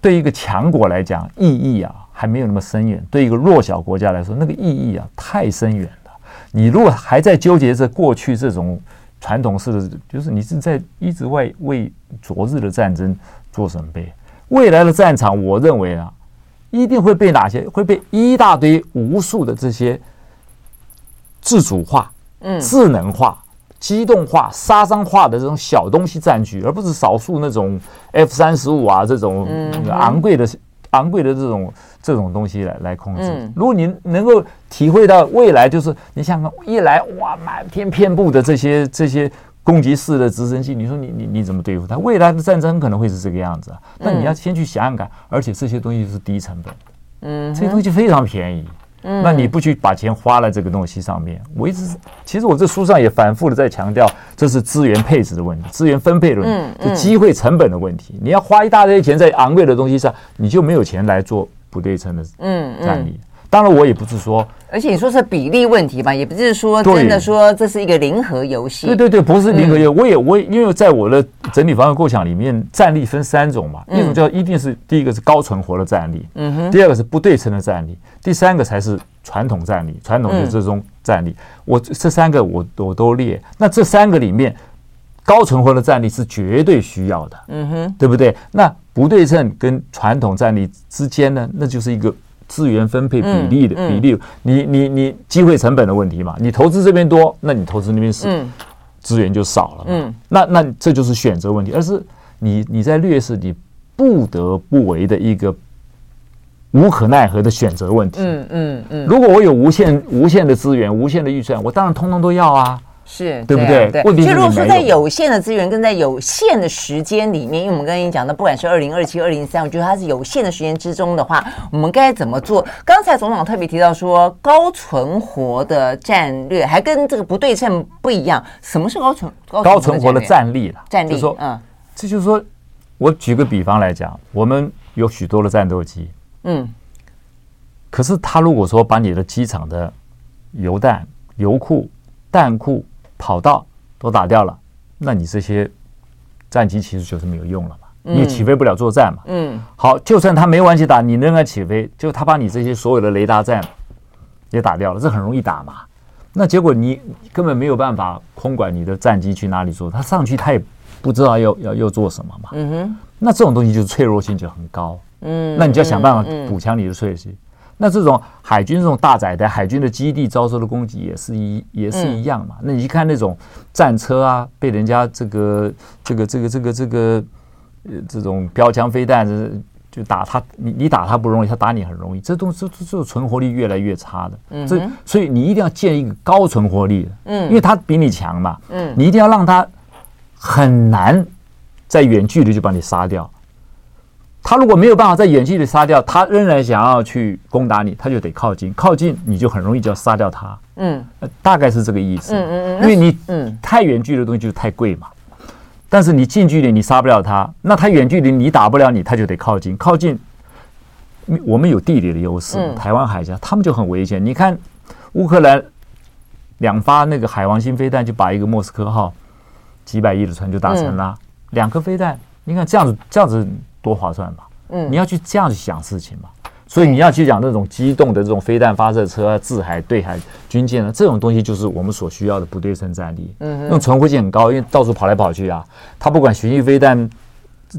Speaker 2: 对一个强国来讲意义啊还没有那么深远，对一个弱小国家来说那个意义啊太深远了。你如果还在纠结着过去这种。传统式的就是你是在一直为为昨日的战争做准备，未来的战场，我认为啊，一定会被哪些会被一大堆无数的这些自主化、嗯、智能化、机动化、杀伤化的这种小东西占据，而不是少数那种 F 三十五啊这种昂贵的。昂贵的这种这种东西来来控制。嗯、如果你能够体会到未来，就是你想看一来哇，满天遍布的这些这些攻击式的直升机，你说你你你怎么对付它？未来的战争可能会是这个样子。那你要先去想想看，而且这些东西是低成本，嗯，这些东西非常便宜。嗯那你不去把钱花在这个东西上面，我一直其实我这书上也反复的在强调，这是资源配置的问题，资源分配的问题，就机会成本的问题。你要花一大堆钱在昂贵的东西上，你就没有钱来做不对称的嗯战力。当然，我也不是说，
Speaker 1: 而且你说是比例问题吧，也不是说真的说这是一个零和游戏。
Speaker 2: 对对对，不是零和游戏。我也我因为在我的整体防御构想里面，战力分三种嘛，一种叫一定是第一个是高存活的战力，嗯哼，第二个是不对称的战力，第三个才是传统战力，传统的这种战力。我这三个我我都列。那这三个里面，高存活的战力是绝对需要的，嗯哼，对不对？那不对称跟传统战力之间呢，那就是一个。资源分配比例的比例，你你你机会成本的问题嘛？你投资这边多，那你投资那边少，资源就少了。嗯，那那这就是选择问题，而是你你在劣势，你不得不为的一个无可奈何的选择问题。嗯嗯嗯。如果我有无限无限的资源、无限的预算，我当然通通都要啊。
Speaker 1: 是
Speaker 2: 对不对？
Speaker 1: 对。所以如果说在有限的资源跟在有限的时间里面，因为我们刚才讲的，不管是二零二七、二零三，我觉得它是有限的时间之中的话，我们该怎么做？刚才总统特别提到说，高存活的战略还跟这个不对称不一样。什么是高存
Speaker 2: 高存活的战力了？
Speaker 1: 战力，
Speaker 2: 就说，嗯，这就是说，我举个比方来讲，我们有许多的战斗机，嗯，可是他如果说把你的机场的油弹、油库、弹库跑道都打掉了，那你这些战机其实就是没有用了嘛，你起飞不了作战嘛。嗯，好，就算他没完全打，你仍然起飞，就他把你这些所有的雷达站也打掉了，这很容易打嘛。那结果你根本没有办法空管你的战机去哪里做，他上去他也不知道要要要做什么嘛。嗯哼，那这种东西就是脆弱性就很高。嗯，那你就要想办法补强你的脆弱性。那这种海军这种大载的海军的基地遭受的攻击也是一也是一样嘛。那你去看那种战车啊，被人家这个这个这个这个这个呃这种标枪飞弹就打他，你你打他不容易，他打你很容易。这东西这这这存活率越来越差的，嗯，所以所以你一定要建一个高存活率的，嗯，因为他比你强嘛，嗯，你一定要让他很难在远距离就把你杀掉。他如果没有办法在远距离杀掉，他仍然想要去攻打你，他就得靠近，靠近你就很容易就要杀掉他，嗯，大概是这个意思，嗯嗯嗯，因为你嗯太远距离的东西就太贵嘛。但是你近距离你杀不了他，那他远距离你打不了你，他就得靠近。靠近，我们有地理的优势，台湾海峡他们就很危险。你看乌克兰两发那个海王星飞弹就把一个莫斯科号几百亿的船就打沉了，两颗飞弹，你看这样子这样子多划算嘛？嗯，你要去这样去想事情嘛。所以你要去讲那种机动的这种飞弹发射车啊、制海、对海军舰啊，这种东西就是我们所需要的不对称战力。嗯，那种存活性很高，因为到处跑来跑去啊。它不管巡弋飞弹、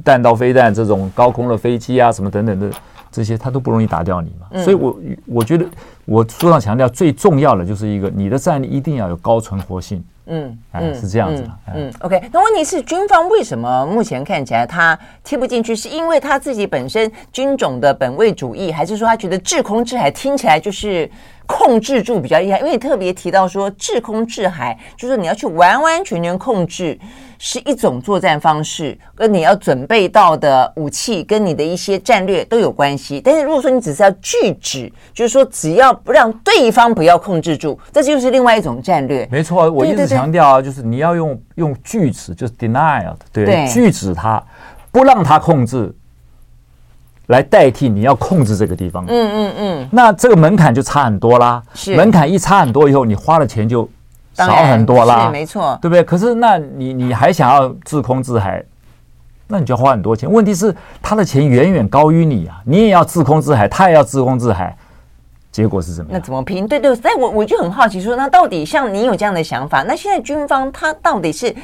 Speaker 2: 弹道飞弹这种高空的飞机啊，什么等等的这些，它都不容易打掉你嘛。所以我我觉得我书上强调最重要的就是一个，你的战力一定要有高存活性。嗯，哎，是这样子的。
Speaker 1: 嗯，OK。那问题是，军方为什么目前看起来他踢不进去？是因为他自己本身军种的本位主义，还是说他觉得制空制海听起来就是？控制住比较厉害，因为你特别提到说制空制海，就是你要去完完全全控制，是一种作战方式，跟你要准备到的武器跟你的一些战略都有关系。但是如果说你只是要拒止，就是说只要不让对方不要控制住，这就是另外一种战略。
Speaker 2: 没错，我一直强调啊，就是你要用用拒止，就是 denial，对，对拒止他，不让他控制。来代替你要控制这个地方，嗯嗯嗯，那这个门槛就差很多啦。是门槛一差很多以后，你花的钱就少很多啦。
Speaker 1: 是没错，
Speaker 2: 对不对？可是那你你还想要自空自海，那你就要花很多钱。问题是他的钱远远高于你啊，你也要自空自海，他也要自空自海，结果是什么？
Speaker 1: 那怎么拼？对对，但我我就很好奇说，那到底像你有这样的想法，那现在军方他到底是？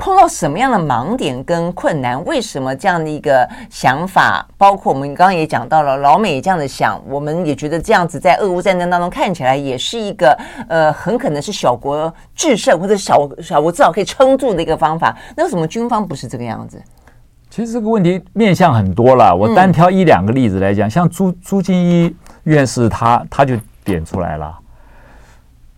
Speaker 1: 碰到什么样的盲点跟困难？为什么这样的一个想法？包括我们刚刚也讲到了，老美也这样的想，我们也觉得这样子在俄乌战争当中看起来也是一个呃，很可能是小国制胜或者小小国至少可以撑住的一个方法。那为什么军方不是这个样子？
Speaker 2: 其实这个问题面向很多了，我单挑一两个例子来讲，像朱朱金一院士他他就点出来了，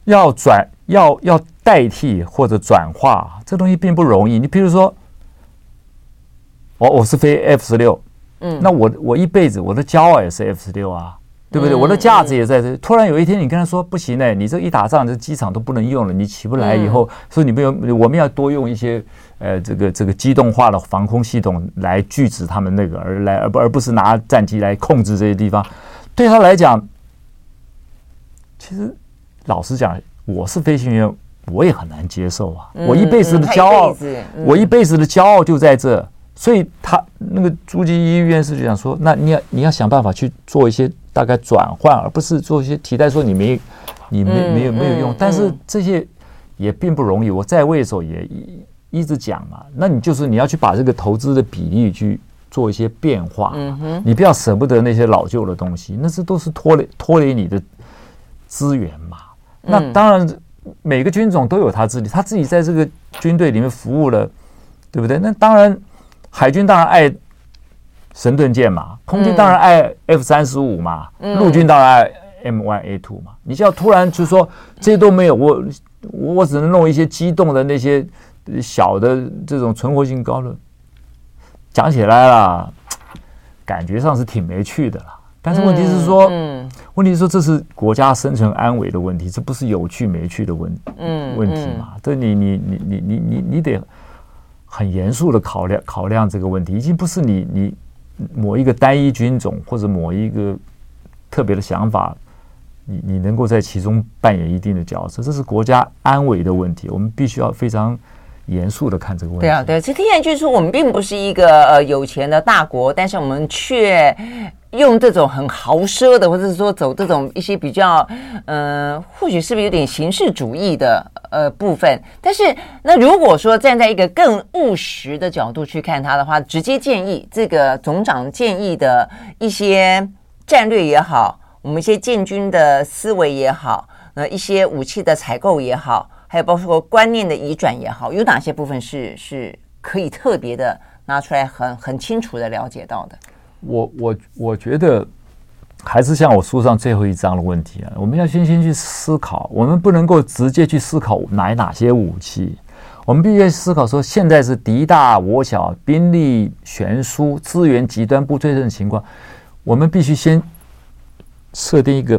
Speaker 2: 要转要要。代替或者转化这东西并不容易。你比如说，我我是飞 F 十六，嗯，那我我一辈子我的骄傲也是 F 十六啊，对不对？我的价值也在这。突然有一天你跟他说不行嘞，你这一打仗这机场都不能用了，你起不来以后，所以你没有我们要多用一些呃这个这个机动化的防空系统来拒止他们那个而来而不而不是拿战机来控制这些地方。对他来讲，其实老实讲，我是飞行员。我也很难接受啊！我一辈子的骄傲，我一辈子的骄傲就在这。所以他那个朱敬一院士就想说：“那你要你要想办法去做一些大概转换，而不是做一些替代。说你没你没没有没有用。但是这些也并不容易。我在位的时候也一一直讲嘛。那你就是你要去把这个投资的比例去做一些变化。你不要舍不得那些老旧的东西，那这都是拖累拖累你的资源嘛。那当然。”每个军种都有他自己，他自己在这个军队里面服务了，对不对？那当然，海军当然爱神盾舰嘛，空军当然爱 F 三十五嘛，陆军当然爱 M one A two 嘛。你就要突然就说这些都没有，我我只能弄一些机动的那些小的这种存活性高的，讲起来啦，感觉上是挺没趣的啦。但是问题是说，嗯，问题是说这是国家生存安危的问题，这不是有趣没趣的问嗯问题嘛？这你你你你你你你得很严肃的考量考量这个问题，已经不是你你某一个单一军种或者某一个特别的想法，你你能够在其中扮演一定的角色，这是国家安危的问题，我们必须要非常严肃的看这个问题。
Speaker 1: 对啊，对，这听起来就是说，我们并不是一个呃有钱的大国，但是我们却用这种很豪奢的，或者是说走这种一些比较，嗯、或许是不是有点形式主义的呃部分？但是那如果说站在一个更务实的角度去看它的话，直接建议这个总长建议的一些战略也好，我们一些建军的思维也好，那一些武器的采购也好。还有包括观念的移转也好，有哪些部分是是可以特别的拿出来很很清楚的了解到的？
Speaker 2: 我我我觉得还是像我书上最后一章的问题啊，我们要先先去思考，我们不能够直接去思考买哪些武器，我们必须思考说，现在是敌大我小、兵力悬殊、资源极端不对称的情况，我们必须先设定一个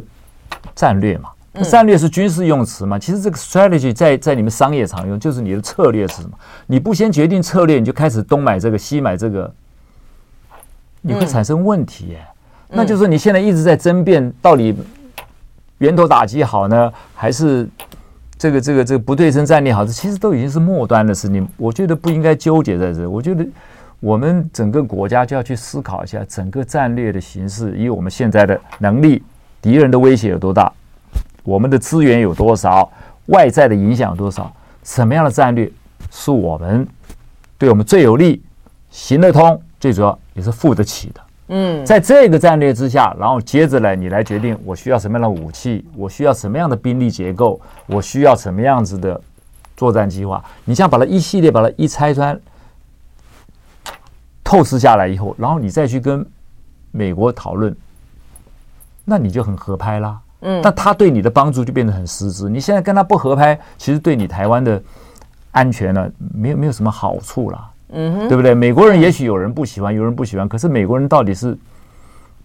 Speaker 2: 战略嘛。战略是军事用词嘛？其实这个 strategy 在在你们商业常用，就是你的策略是什么？你不先决定策略，你就开始东买这个西买这个，你会产生问题耶。那就是说你现在一直在争辩，到底源头打击好呢，还是这个这个这个不对称战略好？这其实都已经是末端的事情。我觉得不应该纠结在这。我觉得我们整个国家就要去思考一下整个战略的形式，以我们现在的能力，敌人的威胁有多大。我们的资源有多少？外在的影响有多少？什么样的战略是我们对我们最有利、行得通？最主要也是付得起的。嗯，在这个战略之下，然后接着来，你来决定我需要什么样的武器，我需要什么样的兵力结构，我需要什么样子的作战计划。你像把它一系列把它一拆穿、透视下来以后，然后你再去跟美国讨论，那你就很合拍啦。嗯，但他对你的帮助就变得很实质。你现在跟他不合拍，其实对你台湾的安全呢，没有没有什么好处啦。嗯哼，对不对？美国人也许有人不喜欢，有人不喜欢，可是美国人到底是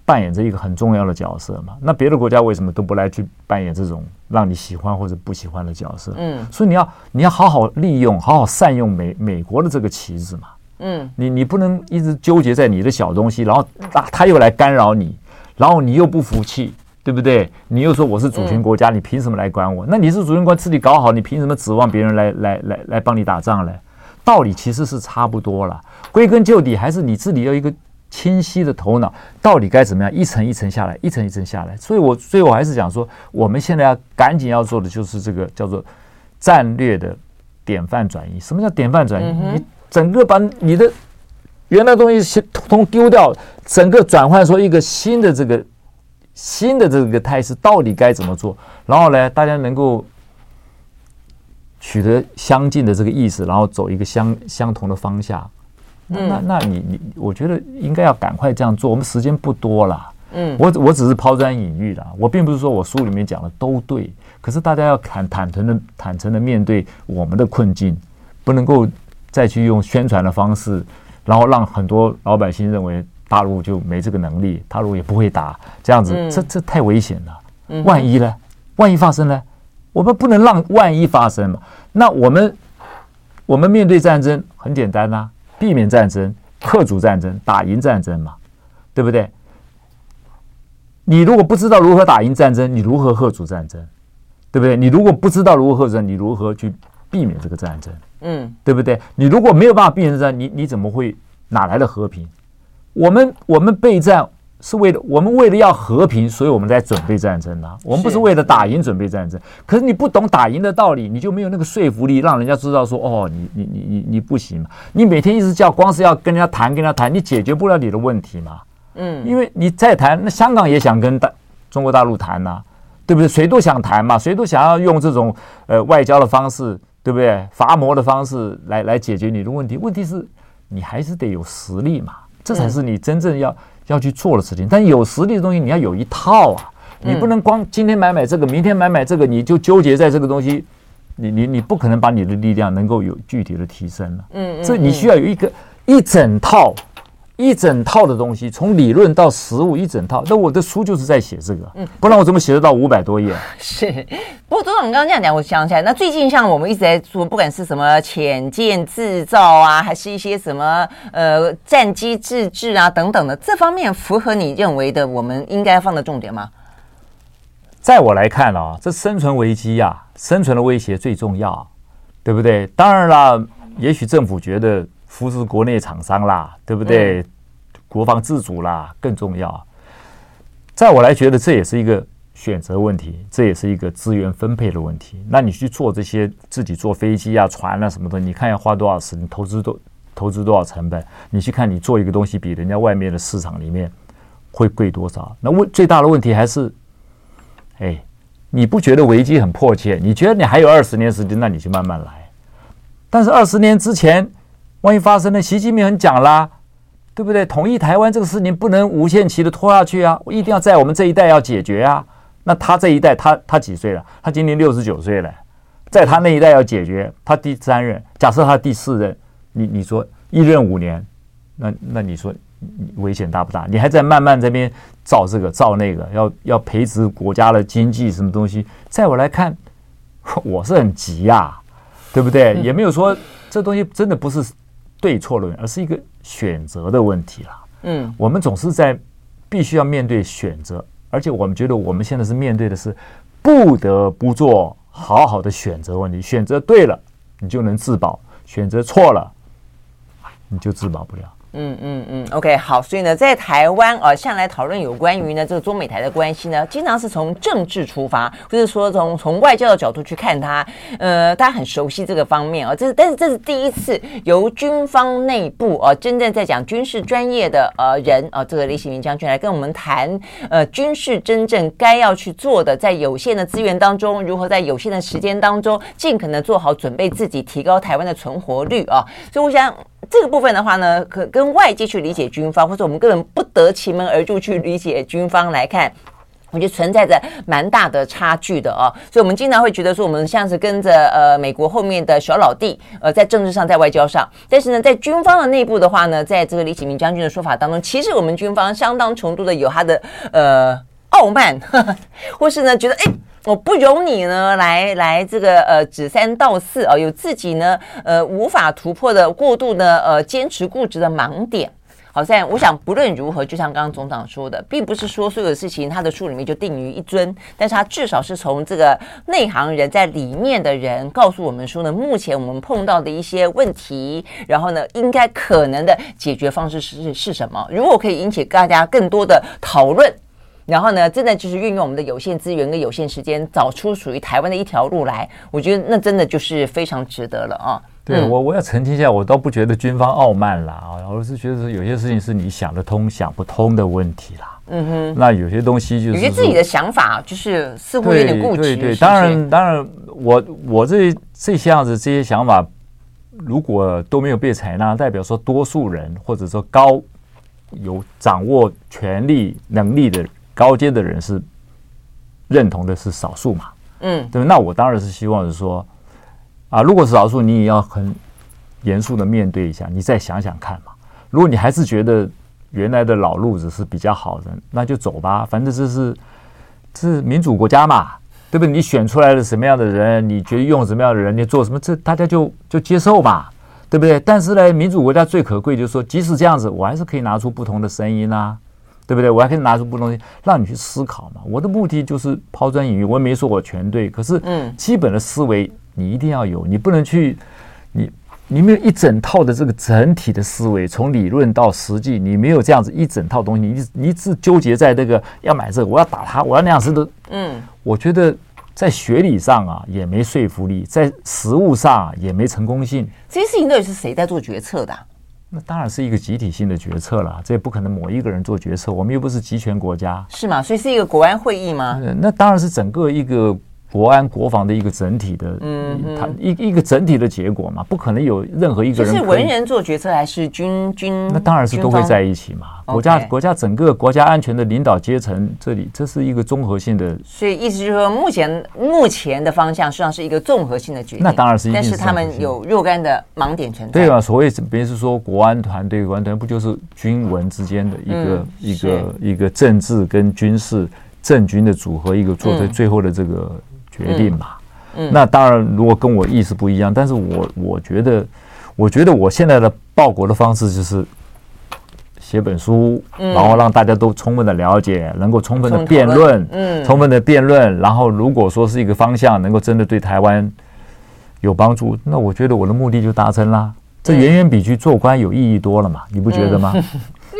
Speaker 2: 扮演着一个很重要的角色嘛？那别的国家为什么都不来去扮演这种让你喜欢或者不喜欢的角色？嗯，所以你要你要好好利用，好好善用美美国的这个旗帜嘛。嗯，你你不能一直纠结在你的小东西，然后啊他又来干扰你，然后你又不服气。对不对？你又说我是主权国家，你凭什么来管我？那你是主权国家自己搞好，你凭什么指望别人来来来来帮你打仗呢？道理其实是差不多了。归根究底，还是你自己要一个清晰的头脑，到底该怎么样一层一层下来，一层一层下来。所以我所以我还是讲说，我们现在要赶紧要做的就是这个叫做战略的典范转移。什么叫典范转移？你整个把你的原来东西先通通丢掉，整个转换出一个新的这个。新的这个态势到底该怎么做？然后呢，大家能够取得相近的这个意识，然后走一个相相同的方向。那那那你你，我觉得应该要赶快这样做。我们时间不多了。嗯，我我只是抛砖引玉了。我并不是说我书里面讲的都对，可是大家要坦坦诚的坦诚的面对我们的困境，不能够再去用宣传的方式，然后让很多老百姓认为。大陆就没这个能力，大陆也不会打，这样子，嗯、这这太危险了。万一呢？万一发生呢？我们不能让万一发生嘛。那我们我们面对战争很简单呐、啊，避免战争，克阻战争，打赢战争嘛，对不对？你如果不知道如何打赢战争，你如何克阻战争？对不对？你如果不知道如何克阻战争，你如何去避免这个战争？嗯，对不对？你如果没有办法避免战争，你你怎么会哪来的和平？我们我们备战是为了我们为了要和平，所以我们在准备战争呢。我们不是为了打赢准备战争。可是你不懂打赢的道理，你就没有那个说服力，让人家知道说哦，你你你你你不行嘛。你每天一直叫，光是要跟人家谈，跟人家谈，你解决不了你的问题嘛。嗯，因为你再谈，那香港也想跟大中国大陆谈呐，对不对？谁都想谈嘛，谁都想要用这种呃外交的方式，对不对？伐谋的方式来来解决你的问题。问题是，你还是得有实力嘛。这才是你真正要要去做的事情。但有实力的东西，你要有一套啊！你不能光今天买买这个，明天买买这个，你就纠结在这个东西，你你你不可能把你的力量能够有具体的提升了。嗯，所以你需要有一个一整套。一整套的东西，从理论到实物，一整套。那我的书就是在写这个，嗯，不然我怎么写得到五百多页？
Speaker 1: 是，不过周总你刚刚这样讲，我想起来，那最近像我们一直在说，不管是什么潜舰制造啊，还是一些什么呃战机自制啊等等的，这方面符合你认为的我们应该放的重点吗？
Speaker 2: 在我来看啊，这生存危机啊，生存的威胁最重要，对不对？当然了。也许政府觉得扶持国内厂商啦，对不对？嗯、国防自主啦更重要。在我来觉得，这也是一个选择问题，这也是一个资源分配的问题。那你去做这些自己坐飞机啊、船啊什么的，你看要花多少时间，投资多投资多少成本？你去看你做一个东西比人家外面的市场里面会贵多少？那问最大的问题还是，哎，你不觉得危机很迫切？你觉得你还有二十年时间，那你就慢慢来。但是二十年之前，万一发生了，习近平很讲啦，对不对？统一台湾这个事情不能无限期的拖下去啊，一定要在我们这一代要解决啊。那他这一代，他他几岁了？他今年六十九岁了，在他那一代要解决，他第三任，假设他第四任，你你说一任五年，那那你说危险大不大？你还在慢慢这边造这个造那个，要要培植国家的经济什么东西？在我来看，我是很急呀、啊。对不对？也没有说这东西真的不是对错论，而是一个选择的问题了。嗯，我们总是在必须要面对选择，而且我们觉得我们现在是面对的是不得不做好好的选择问题。选择对了，你就能自保；选择错了，你就自保不了。
Speaker 1: 嗯嗯嗯，OK，好，所以呢，在台湾啊，向来讨论有关于呢这个中美台的关系呢，经常是从政治出发，或者说从从外交的角度去看它。呃，大家很熟悉这个方面啊，这是但是这是第一次由军方内部啊，真正在讲军事专业的呃人啊，这个李喜明将军来跟我们谈呃军事真正该要去做的，在有限的资源当中，如何在有限的时间当中，尽可能做好准备自己，提高台湾的存活率啊。所以我想。这个部分的话呢，可跟外界去理解军方，或者我们根本不得其门而入去理解军方来看，我觉得存在着蛮大的差距的哦。所以，我们经常会觉得说，我们像是跟着呃美国后面的小老弟，呃，在政治上，在外交上，但是呢，在军方的内部的话呢，在这个李启明将军的说法当中，其实我们军方相当程度的有他的呃傲慢呵呵，或是呢觉得哎。我不容你呢，来来这个呃指三道四啊，有自己呢呃无法突破的过度呢呃坚持固执的盲点。好，在我想不论如何，就像刚刚总长说的，并不是说所有的事情他的书里面就定于一尊，但是他至少是从这个内行人在里面的人告诉我们说呢，目前我们碰到的一些问题，然后呢应该可能的解决方式是是什么？如果可以引起大家更多的讨论。然后呢，真的就是运用我们的有限资源跟有限时间，找出属于台湾的一条路来。我觉得那真的就是非常值得了啊！
Speaker 2: 对我，我要澄清一下，我倒不觉得军方傲慢啦啊，而是觉得有些事情是你想得通、想不通的问题啦。嗯哼，那有些东西就是
Speaker 1: 有些自己的想法，就是似乎有点固执。
Speaker 2: 对对对，当然当然，我我这这些样子这些想法，如果都没有被采纳，代表说多数人或者说高有掌握权力能力的人。高阶的人是认同的是少数嘛？嗯，对，那我当然是希望是说，啊，如果是少数，你也要很严肃的面对一下，你再想想看嘛。如果你还是觉得原来的老路子是比较好的，那就走吧。反正这是这是民主国家嘛，对不对？你选出来了什么样的人，你觉得用什么样的人，你做什么，这大家就就接受吧，对不对？但是呢，民主国家最可贵就是说，即使这样子，我还是可以拿出不同的声音啊。对不对？我还可以拿出不同东西让你去思考嘛。我的目的就是抛砖引玉，我也没说我全对。可是，嗯，基本的思维你一定要有，你不能去，你你没有一整套的这个整体的思维，从理论到实际，你没有这样子一整套东西，你你只纠结在这个要买这个，我要打他，我要那样子的，嗯，我觉得在学理上啊也没说服力，在实物上也没成功性。
Speaker 1: 这些事情到底是谁在做决策的？
Speaker 2: 那当然是一个集体性的决策了，这也不可能某一个人做决策。我们又不是集权国家，
Speaker 1: 是吗？所以是一个国安会议吗？
Speaker 2: 那当然是整个一个。国安国防的一个整体的，嗯，它一一个整体的结果嘛，不可能有任何一个人
Speaker 1: 是文人做决策还是军军？
Speaker 2: 那当然是都会在一起嘛。国家国家整个国家安全的领导阶层，这里这是一个综合性的。
Speaker 1: 所以意思就是说，目前目前的方向实际上是一个综合性的决定。
Speaker 2: 那当然是，
Speaker 1: 但是他们有若干的盲点存在。
Speaker 2: 对啊，所谓别是说国安团队、国安团不就是军文之间的一个一个一个政治跟军事政军的组合，一个做的最后的这个。决定嘛，嗯，那当然，如果跟我意思不一样，但是我我觉得，我觉得我现在的报国的方式就是写本书，然后让大家都充分的了解，能够充分的辩论，嗯，充分的辩论，然后如果说是一个方向，能够真的对台湾有帮助，那我觉得我的目的就达成啦。这远远比去做官有意义多了嘛，你不觉得吗？
Speaker 1: 嗯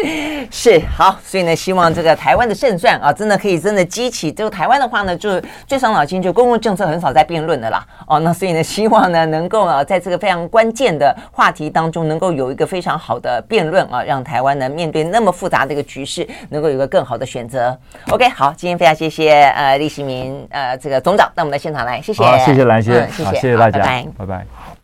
Speaker 1: 是好，所以呢，希望这个台湾的胜算啊，真的可以真的激起。这个台湾的话呢，就最伤脑筋，就公共政策很少在辩论的啦。哦，那所以呢，希望呢，能够啊，在这个非常关键的话题当中，能够有一个非常好的辩论啊，让台湾呢面对那么复杂的一个局势，能够有一个更好的选择。OK，好，今天非常谢谢呃李喜明呃这个总长到我们的现场来，谢谢，
Speaker 2: 好，谢谢兰萱，
Speaker 1: 嗯，谢谢，
Speaker 2: 谢谢大家，
Speaker 1: 拜拜，
Speaker 2: 拜拜。